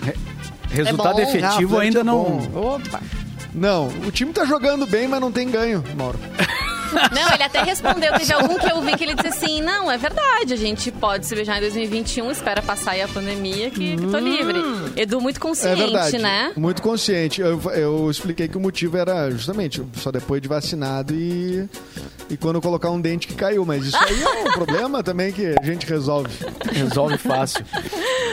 Resultado É bom. efetivo Ah, ainda é não. Opa. Não, o time tá jogando bem, mas não tem ganho, Mauro. Não, ele até respondeu. Teve algum que eu vi que ele disse assim: não, é verdade, a gente pode se beijar em 2021, espera passar aí a pandemia que, que tô livre. Edu, muito É consciente, verdade. né? Muito consciente. Eu, eu expliquei que o motivo era justamente só depois de vacinado e, e quando colocar um dente que caiu. Mas isso aí é um problema também que a gente resolve. Resolve fácil.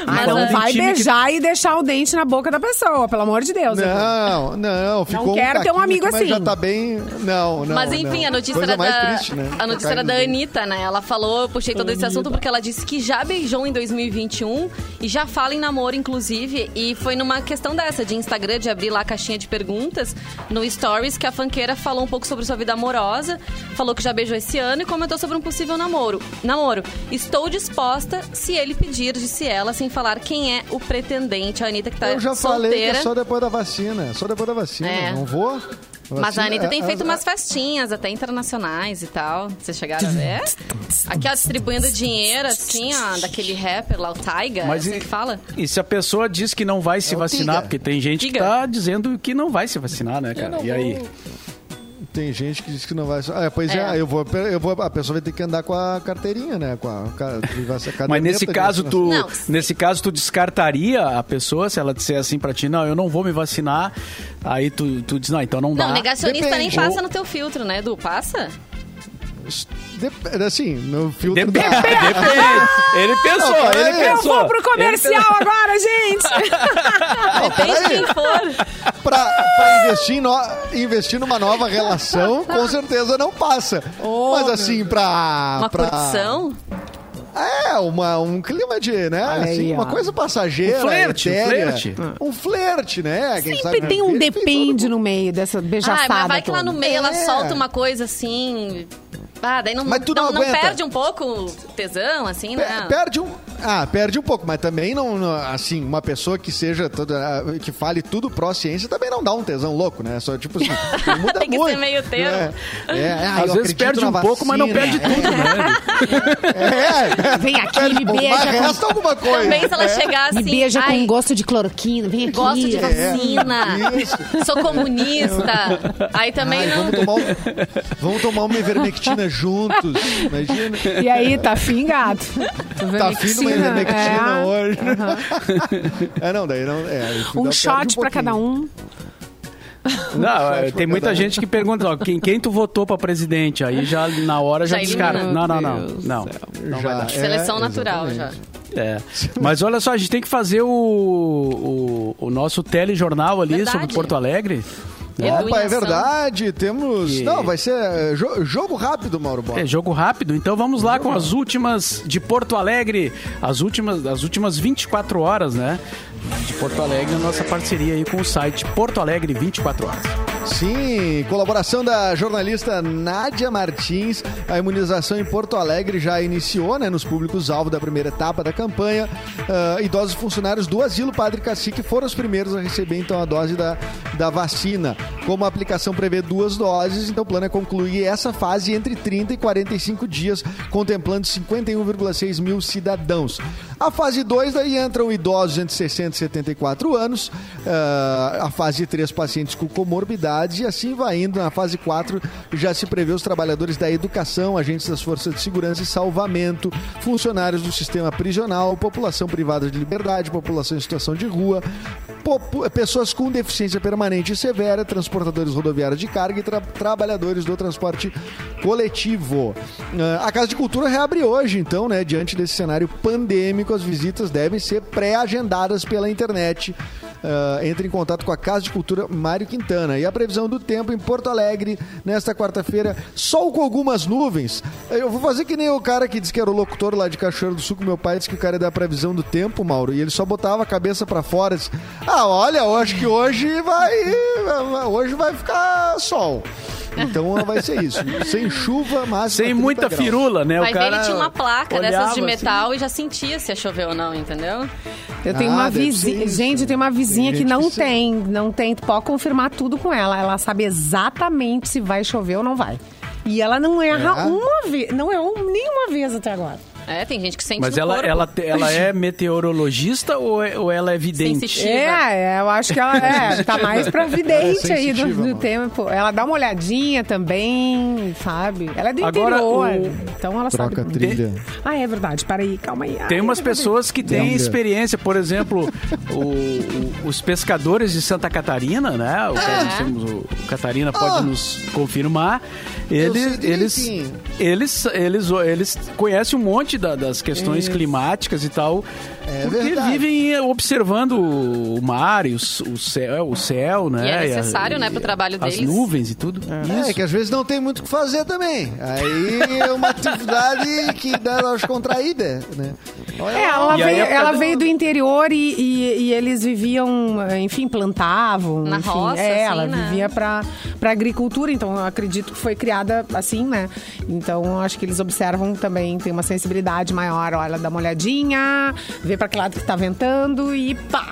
Mas, Ah, não ah, vai time que- beijar e deixar o dente na boca da pessoa, pelo amor de Deus. Não, não, ficou quero um ter um amigo assim. já tá bem. Não, não. Mas enfim, não. a notícia Coisa era mais da. triste, né? A notícia era da Anitta, né? Ela falou, eu puxei todo esse assunto porque ela disse que já beijou em 2021 e já fala em namoro, inclusive. E foi numa questão dessa, de Instagram, de abrir lá a caixinha de perguntas no Stories, que a fanqueira falou um pouco sobre sua vida amorosa, falou que já beijou esse ano e comentou sobre um possível namoro. Namoro. Estou disposta se ele pedir, disse ela, sem falar quem é o pretendente. A Anitta que tá Eu já falei que solteira. é só depois da vacina. Só depois da vacina. É. Não vou. Mas a Anitta tem feito umas festinhas, até internacionais e tal. Vocês chegaram a ver? Aqui, ó, distribuindo dinheiro, assim, ó, daquele rapper lá, o Taiga, Mas assim e, que fala. E se a pessoa diz que não vai se é vacinar, porque tem gente Tiga. que tá dizendo que não vai se vacinar, né, cara? E aí? Tem gente que diz que não vai. Ah, pois é, é eu, vou, eu vou. A pessoa vai ter que andar com a carteirinha, né? Com a, a Mas nesse caso, tu, nesse caso, tu descartaria a pessoa se ela disser assim pra ti, não, eu não vou me vacinar. Aí tu, tu diz, não, então não dá. Não, negacionista Depende. nem passa no teu filtro, né, Edu? Passa? Assim, no filtro Dep da... Depende. Ele pensou, não, ele pensou. Eu vou pro comercial agora, gente. Depende de quem for. Pra, pra investir, no, investir numa nova relação, com certeza não passa. Oh, Mas assim, pra... Uma pra... curtição? É, uma, um clima de, né? Assim, uma coisa passageira. Um flerte, um flerte. Um flerte, né? Quem Sempre sabe, tem um depende no meio dessa beijaçada. Ah, mas vai que lá no meio é. ela solta uma coisa assim ah, daí não, mas tu não, não, não perde um pouco o tesão, assim, né? Perde um. Ah, perde um pouco, mas também não, não, assim, uma pessoa que seja toda, ah, que fale tudo pró-ciência também não dá um tesão louco, né? Só tipo assim, muda Tem que muito. ser meio termo. É, é, ah, Às vezes perde um pouco, mas não perde tudo, né? É, é. Vem aqui, me beija. Mas com... resta alguma coisa. Também se ela é. chegar assim. Me beija ai, com gosto de cloroquina, vem aqui. Gosto de vacina. É, Sou comunista. Aí também ai, não. Vamos tomar, um, vamos tomar uma ivermectina juntos. Imagina. E aí, tá fingado. Tá fim numa ivermectina é. hoje. Uhum. é, não, daí não. É, um shot um pra cada um. Não, é, tem muita gente que pergunta, ó, quem, quem tu votou para presidente? Aí já na hora já, já descarta. Não, não, não. Não, não já, é, Seleção natural exatamente. já. É. Mas olha só, a gente tem que fazer o, o, o nosso telejornal ali Verdade. sobre Porto Alegre. Opa, é verdade. Temos. E... Não, vai ser é, jo jogo rápido, Mauro Borba. É jogo rápido. Então vamos lá com as últimas de Porto Alegre, as últimas, as últimas 24 horas, né? De Porto Alegre, a nossa parceria aí com o site Porto Alegre 24 horas. Sim, colaboração da jornalista Nádia Martins. A imunização em Porto Alegre já iniciou, né, nos públicos-alvo da primeira etapa da campanha. Uh, idosos funcionários do Asilo Padre Cacique foram os primeiros a receber, então, a dose da, da vacina. Como a aplicação prevê duas doses, então o plano é concluir essa fase entre 30 e 45 dias, contemplando 51,6 mil cidadãos. A fase 2, daí entram idosos entre 60 e 74 anos. Uh, a fase 3, pacientes com comorbidade e assim vai indo. Na fase 4 já se prevê os trabalhadores da educação, agentes das forças de segurança e salvamento, funcionários do sistema prisional, população privada de liberdade, população em situação de rua, pessoas com deficiência permanente e severa, transportadores rodoviários de carga e tra trabalhadores do transporte coletivo. Uh, a Casa de Cultura reabre hoje, então, né? Diante desse cenário pandêmico, as visitas devem ser pré-agendadas pela internet. Uh, entre em contato com a Casa de Cultura Mário Quintana. E a previsão do tempo em Porto Alegre, nesta quarta-feira, sol com algumas nuvens. Eu vou fazer que nem o cara que disse que era o locutor lá de Cachoeiro do Sul, que meu pai disse que o cara ia dar a previsão do tempo, Mauro, e ele só botava a cabeça para fora. Disse, ah, olha, eu acho que hoje vai. Hoje vai ficar sol. Então vai ser isso. Sem chuva, mas. Sem muita graus. firula, né? Mas o cara ele tinha uma placa dessas de metal assim. e já sentia se ia chover ou não, entendeu? Eu tenho ah, uma vizinha. Gente, tem uma vizinha tem que não que tem. Não tem. Pode confirmar tudo com ela. Ela sabe exatamente se vai chover ou não vai. E ela não erra é. uma vez. Não errou nenhuma vez até agora. É, tem gente que sente Mas ela, ela, ela é meteorologista ou, é, ou ela é vidente? Sensitiva. É, eu acho que ela é, tá mais pra vidente é aí do, do tempo. Ela dá uma olhadinha também, sabe? Ela é do Agora, interior, o... então ela Troca sabe. trilha. Ah, é verdade, para aí, calma aí. Tem umas pessoas que têm experiência, por exemplo, o, o, os pescadores de Santa Catarina, né? O, é. o, o Catarina pode oh. nos confirmar. Ele, eles, eles, eles, eles conhecem um monte da, das questões Isso. climáticas e tal. É porque verdade. vivem observando o mar e o, o, céu, o céu, né? E é necessário, e a, né, pro trabalho as deles. As nuvens e tudo. É, é, que às vezes não tem muito o que fazer também. Aí é uma atividade que dá uma contraída, né? É, ela, veio, ela veio do interior e, e, e, eles viviam, enfim, plantavam. Na enfim, roça, É, assim, ela né? vivia pra, pra agricultura, então eu acredito que foi criada assim, né? Então acho que eles observam também, tem uma sensibilidade maior. Olha, dá uma olhadinha, vê pra que lado que tá ventando e pá!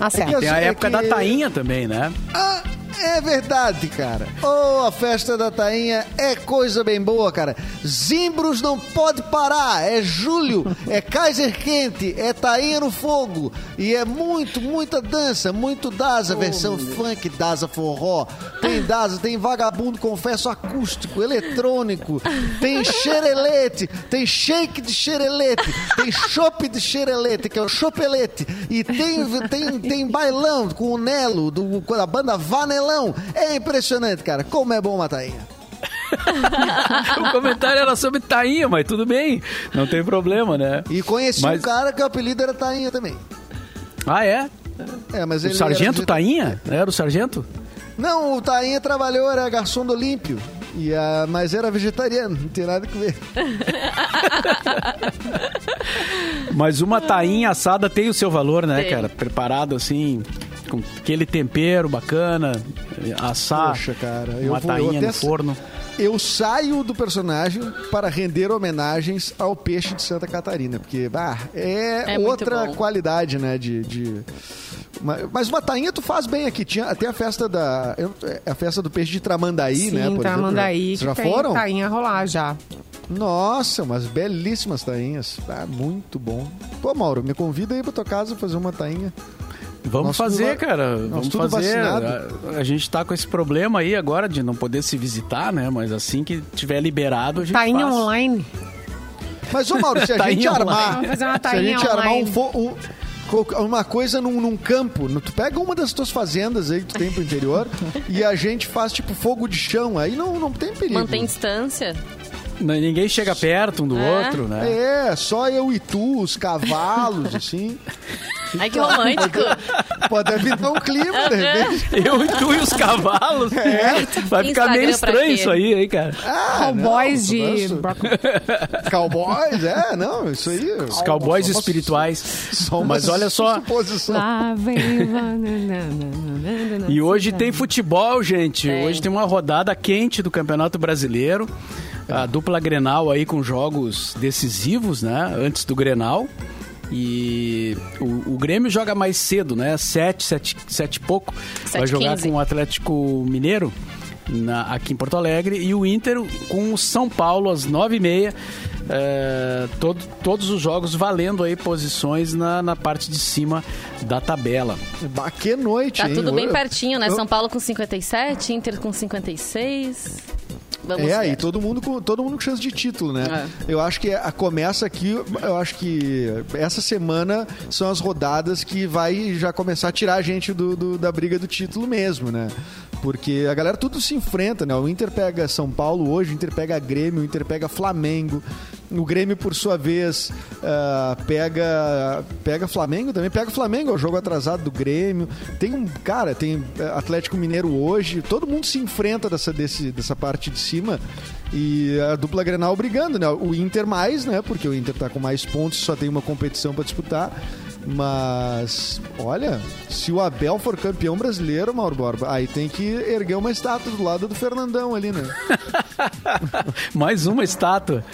Acerta. É Tem a é época que... da tainha também, né? Ah, É verdade, cara. Oh, a festa da tainha é coisa bem boa, cara. Zimbros não pode parar. É julho, é Kaiser quente, é tainha no fogo. E é muito, muita dança, muito daza, oh, versão funk, daza forró. Tem daza, tem vagabundo, confesso, acústico, eletrônico. Tem xerelete, tem shake de xerelete, tem chopp de xerelete, que é o chopelete. E tem, tem, tem bailão com o Nelo, do, da banda Vanelão. É impressionante, cara. Como é bom uma tainha. o comentário era sobre Tainha, mas tudo bem, não tem problema, né? E conheci mas... um cara que o apelido era Tainha também. Ah, é? É, mas o Sargento Tainha? Era o Sargento? Não, o Tainha trabalhou, era garçom do Olímpio. E a, mas era vegetariano, não tem nada a ver. mas uma tainha assada tem o seu valor, né, tem. cara? Preparado assim, com aquele tempero bacana, assar Poxa, cara, uma vou, tainha no forno. Eu saio do personagem para render homenagens ao peixe de Santa Catarina, porque bah, é, é outra qualidade, né, de... de mas uma tainha tu faz bem aqui. Tinha até a festa da. É a festa do peixe de Tramandaí, Sim, né? Por Tramandaí. Exemplo. Já foram? Tainha rolar já. Nossa, umas belíssimas tainhas. Ah, muito bom. Pô, Mauro, me convida aí pra tua casa fazer uma tainha. Vamos Nós fazer, tudo, cara. Vamos fazer. A, a, gente tá com esse problema aí agora de não poder se visitar, né? Mas assim que tiver liberado, a gente Tainha faz. online. Mas, ô Mauro, se a gente armar... se a gente armar um, um uma coisa num, num, campo. Tu pega uma das tuas fazendas aí que tu tem pro interior e a gente faz tipo fogo de chão. Aí não, não tem perigo. Mantém distância. Ninguém chega perto um do é. outro, né? É, só eu e tu, os cavalos, assim. Ai, que romântico. Pode vir um clima, de repente. Eu e tu e os cavalos. É. Vai ficar meio estranho isso aí, hein, cara. Ah, Cowboys de... Cowboys, é, não, isso aí. Os cowboys espirituais. Mas olha só. e hoje tem futebol, gente. Hoje tem uma rodada quente do Campeonato Brasileiro. A dupla Grenal aí com jogos decisivos, né? Antes do Grenal. E o, o, Grêmio joga mais cedo, né? Sete, sete, sete e pouco. 7, Vai jogar 15. com o Atlético Mineiro. Na, aqui em Porto Alegre e o Inter com o São Paulo às nove e meia é, todo, todos os jogos valendo aí posições na, na parte de cima da tabela. Bah, que noite, Tá hein? tudo bem pertinho, né? Eu... São Paulo com 57, Inter com 56. Vamos é, aí todo mundo com todo mundo com chance de título, né? É. Eu acho que a começa aqui, eu acho que essa semana são as rodadas que vai já começar a tirar a gente do, do da briga do título mesmo, né? Porque a galera tudo se enfrenta, né? O Inter pega São Paulo hoje, o Inter pega Grêmio, o Inter pega Flamengo. O Grêmio, por sua vez, uh, pega pega Flamengo também. Pega Flamengo, é o jogo atrasado do Grêmio. Tem um. Cara, tem Atlético Mineiro hoje. Todo mundo se enfrenta dessa, desse, dessa parte de cima. E a dupla Grenal brigando, né? O Inter mais, né? Porque o Inter tá com mais pontos, só tem uma competição para disputar. Mas, olha, se o Abel for campeão brasileiro, Mauro Borba, aí tem que erguer uma estátua do lado do Fernandão ali, né? Mais uma estátua.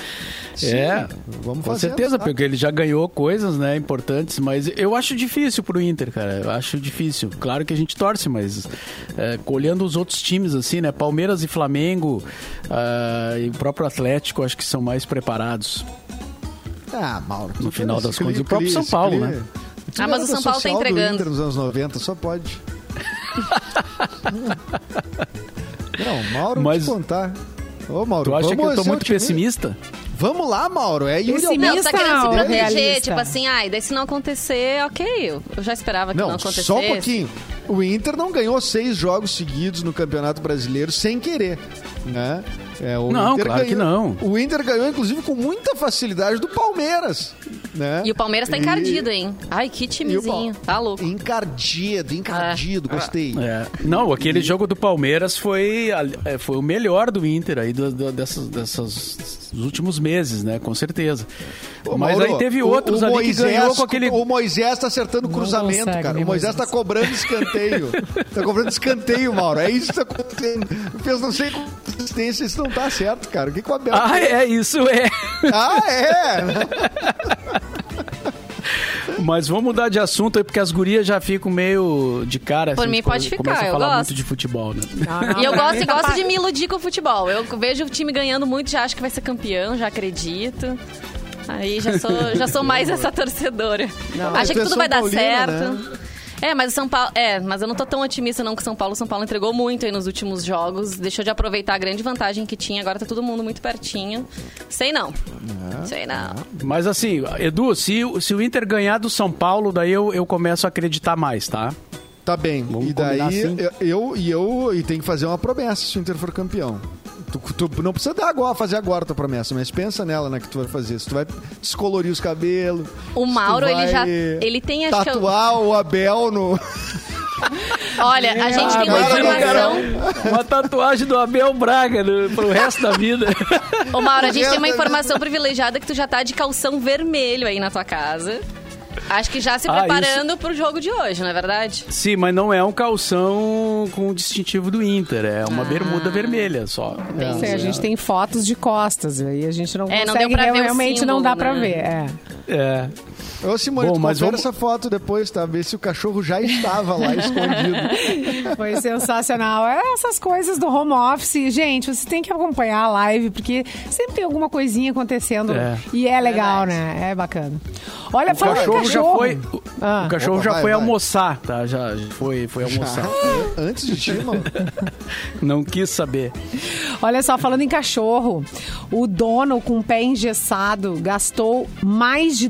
Sim, é, vamos com certeza, porque ele já ganhou coisas, né, importantes, mas eu acho difícil pro Inter, cara. Eu acho difícil. Claro que a gente torce, mas é, olhando os outros times assim, né, Palmeiras e Flamengo uh, e o próprio Atlético, acho que são mais preparados. Ah, Mauro. No final das contas, o próprio São Paulo, né? Ah, mas o São Paulo tá entregando. Inter nos anos 90, só pode. Não, Mauro, mas... te contar. Ô, Mauro, tu acha que eu tô muito pessimista? Vamos lá, Mauro. É Yuri Pessimista não, tá querendo se proteger, tipo assim, ai, daí se não acontecer, ok, eu, eu já esperava que não, não acontecesse. Só um pouquinho. O Inter não ganhou seis jogos seguidos no Campeonato Brasileiro sem querer, né? É, não, Inter claro ganhou, que não. O Inter ganhou, inclusive, com muita facilidade do Palmeiras. Né? E o Palmeiras tá encardido, e... hein? Ai, que timezinho. Tá louco. Encardido, encardido, é. gostei. É. Não, aquele e... jogo do Palmeiras foi, é, foi o melhor do Inter aí do, do, dessas, dessas últimos meses, né? Com certeza. Ô, Mas Mauro, aí teve outros o, o ali Moisés, que ganhou com aquele... O Moisés tá acertando cruzamento, consegue, cara. O Moisés tá cobrando escanteio. tá cobrando escanteio, Mauro. É isso que tá acontecendo. Fez não sei consistência, isso não tá certo, cara. O que, que o Abel... Ah, é, isso é. Ah, é? Mas vamos mudar de assunto aí, porque as gurias já ficam meio de cara. Por assim, mim pode ficar, a falar muito de futebol, né? Não, não, e eu gosto, tá gosto de me iludir com o futebol. Eu vejo o time ganhando muito, já acho que vai ser campeão, já acredito. Aí já sou, já sou mais essa torcedora. Não, Acho que tudo vai dar certo. Né? É, mas o São Paulo. É, mas eu não tô tão otimista não com o São Paulo. O São Paulo entregou muito aí nos últimos jogos. Deixou de aproveitar a grande vantagem que tinha. Agora tá todo mundo muito pertinho. Sei não. É, Sei não. Mas assim, Edu, se, se o Inter ganhar do São Paulo, daí eu, eu começo a acreditar mais, tá? Tá bem. Vamos e daí assim. eu, eu, e eu e tem que fazer uma promessa se o Inter for campeão. Tu, tu, não precisa dar agora, fazer agora a tua promessa, mas pensa nela, né, que tu vai fazer. Se tu vai descolorir os cabelos. O Mauro, ele já. Ele tem acho Tatuar eu... o Abel no. Olha, a gente tem uma informação. Uma tatuagem do Abel Braga no, pro resto da vida. Ô, Mauro, a gente tem uma informação privilegiada que tu já tá de calção vermelho aí na tua casa. Acho que já se ah, preparando isso... pro jogo de hoje, não é verdade? Sim, mas não é um calção com o distintivo do Inter, é uma ah. bermuda vermelha só. É. Sim, a gente tem fotos de costas, aí a gente não é, consegue, não realmente símbolo, não dá pra né? ver. É. é. Ô, Simone, Bom, mas vamos... essa foto depois, tá? Ver se o cachorro já estava lá escondido. Foi sensacional. É essas coisas do home office. Gente, vocês têm que acompanhar a live, porque sempre tem alguma coisinha acontecendo. É. E é legal, né? É bacana. Olha, o cachorro, cachorro já foi. Ah. O cachorro Opa, já vai, foi vai. almoçar, tá? Já foi, foi almoçar. Já? Antes de ti, mano? Não quis saber. Olha só, falando em cachorro, o dono com o pé engessado gastou mais de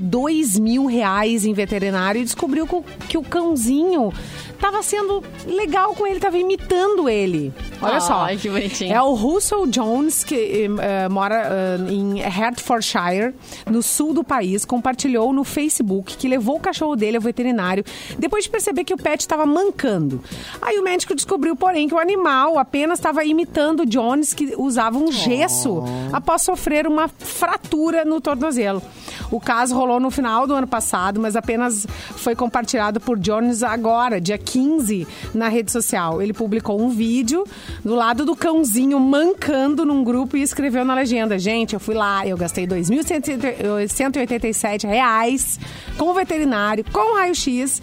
mil reais em veterinário e descobriu que o cãozinho tava sendo legal com ele, tava imitando ele. Olha oh, só. Que bonitinho. É o Russell Jones, que uh, mora uh, em Hertfordshire, no sul do país, compartilhou no Facebook que levou o cachorro dele ao veterinário depois de perceber que o pet estava mancando. Aí o médico descobriu, porém, que o animal apenas estava imitando o Jones, que usava um gesso oh. após sofrer uma fratura no tornozelo. O caso rolou no final do ano passado, mas apenas foi compartilhado por Jones agora, dia 15 na rede social. Ele publicou um vídeo do lado do cãozinho mancando num grupo e escreveu na legenda: Gente, eu fui lá, eu gastei 2.187 reais com o veterinário, com o raio-x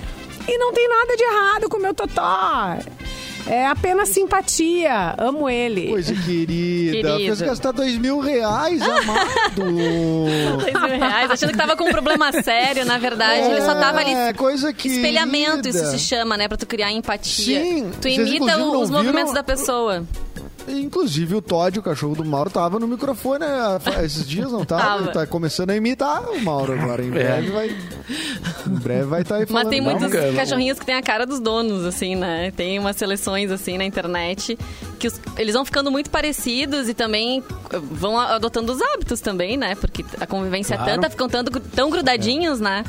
e não tem nada de errado com o meu totó. É apenas simpatia. Amo ele. Coisa querida. Querido. Fez gastar dois mil reais, amado. dois mil reais. Achando que tava com um problema sério, na verdade. É, ele só tava ali. É, coisa que. Espelhamento, isso se chama, né? Pra tu criar empatia. Sim. Tu imita os movimentos da pessoa. Inclusive o Todd, o cachorro do Mauro, tava no microfone né, esses dias, não tava? tava. Ele tá começando a imitar o Mauro agora. Em é. breve é. vai. Em breve vai estar tá aí falando. Mas tem muitos não, cachorrinhos que tem a cara dos donos, assim, né? Tem umas seleções assim na internet que os, eles vão ficando muito parecidos e também vão adotando os hábitos também, né? Porque a convivência claro. é tanta, ficam tanto, tão grudadinhos, é. né?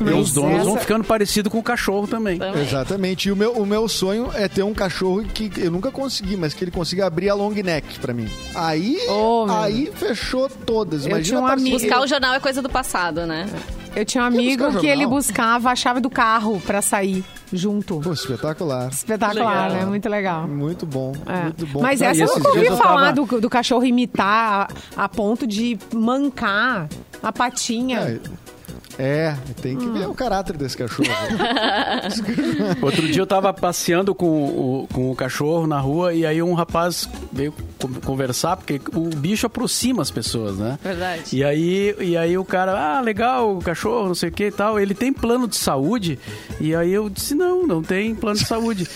E os donos essa... vão ficando parecido com o cachorro também. também. Exatamente. E o meu, o meu sonho é ter um cachorro que eu nunca consegui, mas que ele consiga abrir a long neck pra mim. Aí, oh, aí fechou todas. Eu Imagina um amigo... Buscar o jornal é coisa do passado, né? Eu tinha um amigo que, que ele buscava a chave do carro pra sair junto. Pô, espetacular. Espetacular, né? Muito legal. Muito bom. É. Muito bom. Mas essa eu nunca ouvi falar tava... do, do cachorro imitar a, a, ponto de mancar a patinha. É. É, tem que ver o caráter desse cachorro. Outro dia eu tava passeando com o, com o cachorro na rua e aí um rapaz veio conversar, porque o bicho aproxima as pessoas, né? Verdade. E aí, e aí o cara, ah, legal, o cachorro, não sei o que e tal. Ele tem plano de saúde? E aí eu disse, não, não tem plano de saúde.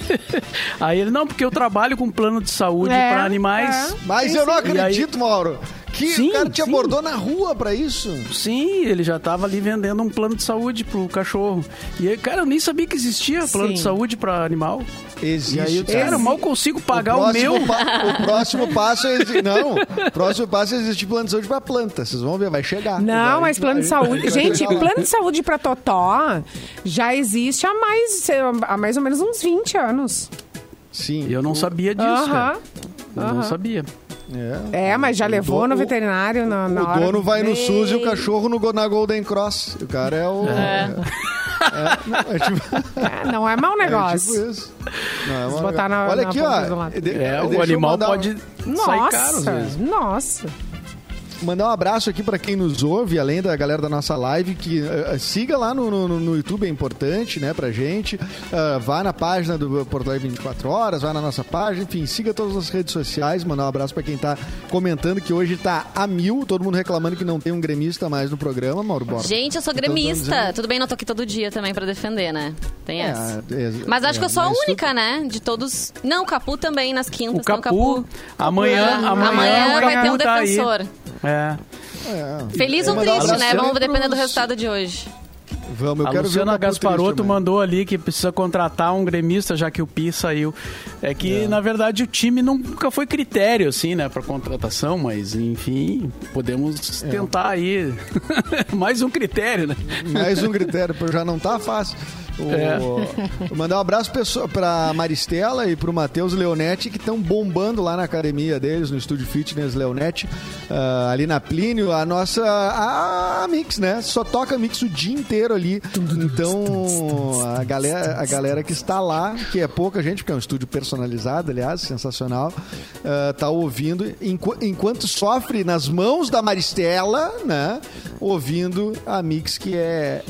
aí ele, não, porque eu trabalho com plano de saúde é, para animais. É. Mas eu não acredito, aí... Mauro. Que sim, o cara te sim. abordou na rua para isso? Sim, ele já tava ali vendendo um plano de saúde pro cachorro. E aí, cara, eu nem sabia que existia plano sim. de saúde para animal. Existe. E aí, cara, eu mal consigo pagar o, o meu. o próximo passo é não. O próximo passo é existir plano de saúde para planta. Vocês vão ver, vai chegar. Não, mas plano de saúde, gente, plano de saúde para totó já existe há mais há mais ou menos uns 20 anos. Sim. E eu não sabia disso, uh -huh. cara. Eu uh -huh. não sabia. É, é mas já levou dono, no veterinário na, na O dono vai no SUS e o cachorro no, na Golden Cross. O cara é o... É. É, não, é tipo... é, não é mau negócio. É tipo isso. Não, é mau botar na, Olha na aqui, ó. De, é, o animal mandar... pode nossa, sair caro às vezes. Nossa. Mandar um abraço aqui para quem nos ouve, além da galera da nossa live, que uh, siga lá no, no, no, YouTube, é importante, né, pra gente. Uh, vá na página do Porto Alegre 24 Horas, vá na nossa página, enfim, siga todas as redes sociais. Mandar um abraço para quem tá comentando que hoje tá a mil, todo mundo reclamando que não tem um gremista mais no programa, Mauro Borba. Gente, eu sou gremista. Tudo bem, não tô aqui todo dia também para defender, né? Tem é, essa. É, mas acho é, que eu sou a única, tu... né? De todos. Não, o Capu também nas quintas. O Capu, Capu. Amanhã, amanhã, amanhã vai ter um tá defensor. Aí. É. é. Feliz ou triste, né? Vamos depender do resultado de hoje. Vamos, eu a quero Luciana Gasparotto mandou ali que precisa contratar um gremista, já que o Pi saiu. É que, é. na verdade, o time nunca foi critério, assim, né, para contratação, mas, enfim, podemos é. tentar aí. Mais um critério, né? Mais um critério, já não tá fácil. O, é. Mandar um abraço para Maristela e para o Matheus Leonetti, que estão bombando lá na academia deles, no estúdio Fitness Leonetti, uh, ali na Plínio. A nossa a Mix, né? Só toca Mix o dia inteiro ali. Então, a galera, a galera que está lá, que é pouca gente, porque é um estúdio personalizado, aliás, sensacional, uh, tá ouvindo, enqu enquanto sofre nas mãos da Maristela, né? Ouvindo a Mix, que é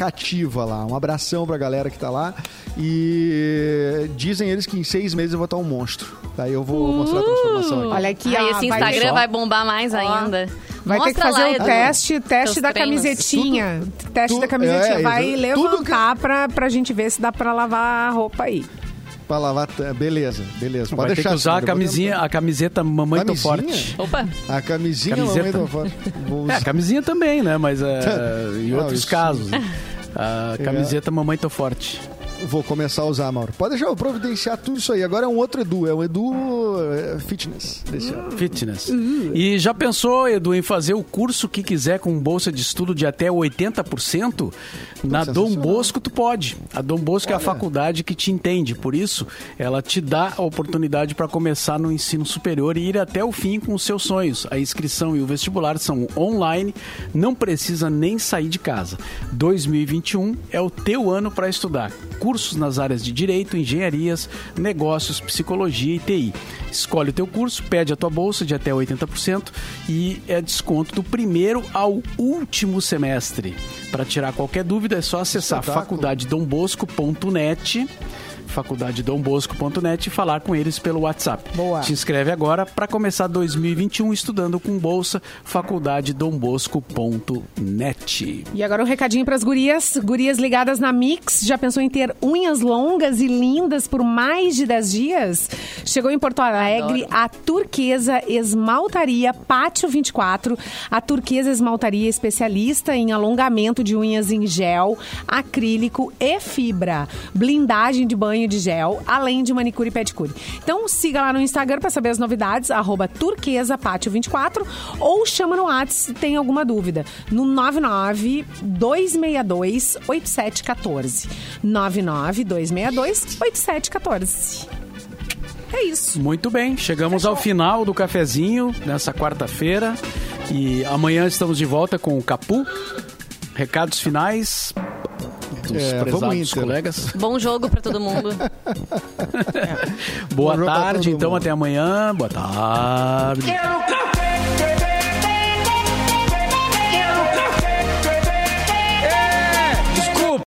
cativa lá. Um abração pra galera que tá lá. E dizem eles que em seis meses eu vou estar um monstro. Daí eu vou uh, mostrar a transformação aqui. Olha aqui, Aí esse Instagram vai, bombar mais ainda. Vai Mostra ter que fazer o teste, teste da treinos. camisetinha. Tudo, teste tudo, da camisetinha. É, vai levantar que... pra, pra gente ver se dá pra lavar a roupa aí pra lavar. Beleza, beleza. Pode Vai deixar ter que usar assim, a camisinha, a camiseta Mamãe Tô Forte. Opa! A camisinha camiseta. Mamãe Tô Forte. É, a camisinha também, né? Mas uh, em outros casos. A camiseta é. Mamãe Tô Forte. Vou começar a usar, Mauro. Pode deixar eu providenciar tudo isso aí. Agora é um outro Edu, é um Edu é, Fitness desse ano. Fitness. E já pensou, Edu, em fazer o curso que quiser com bolsa de estudo de até 80%? Na Dom Bosco tu pode. A Dom Bosco Olha. é a faculdade que te entende. Por isso, ela te dá a oportunidade para começar no ensino superior e ir até o fim com os seus sonhos. A inscrição e o vestibular são online, não precisa nem sair de casa. 2021 é o teu ano para estudar cursos nas áreas de Direito, Engenharias, Negócios, Psicologia e TI. Escolhe o teu curso, pede a tua bolsa de até 80% e é desconto do primeiro ao último semestre. Para tirar qualquer dúvida é só acessar faculdadedombosco.net faculdadedombosco.net e falar com eles pelo WhatsApp. Boa. Se inscreve agora para começar 2021 estudando com bolsa faculdadedombosco.net. E agora um recadinho para as gurias, gurias ligadas na Mix, já pensou em ter unhas longas e lindas por mais de 10 dias? Chegou em Porto Alegre Adoro. a Turquesa Esmaltaria Pátio 24, a Turquesa Esmaltaria especialista em alongamento de unhas em gel, acrílico e fibra, blindagem de banho banho de gel, além de manicure e pedicure. Então siga lá no Instagram para saber as novidades, arroba turquesapátio24 ou chama no WhatsApp se tem alguma dúvida, no 99 262 8714. 99 262 8714. É isso. Muito bem, chegamos Fechou. ao final do cafezinho nessa quarta-feira e amanhã estamos de volta com o Capu. Recados finais dos é, prezados colegas. Bom jogo para todo mundo. Boa tarde, então até amanhã. Boa tarde. Quero café!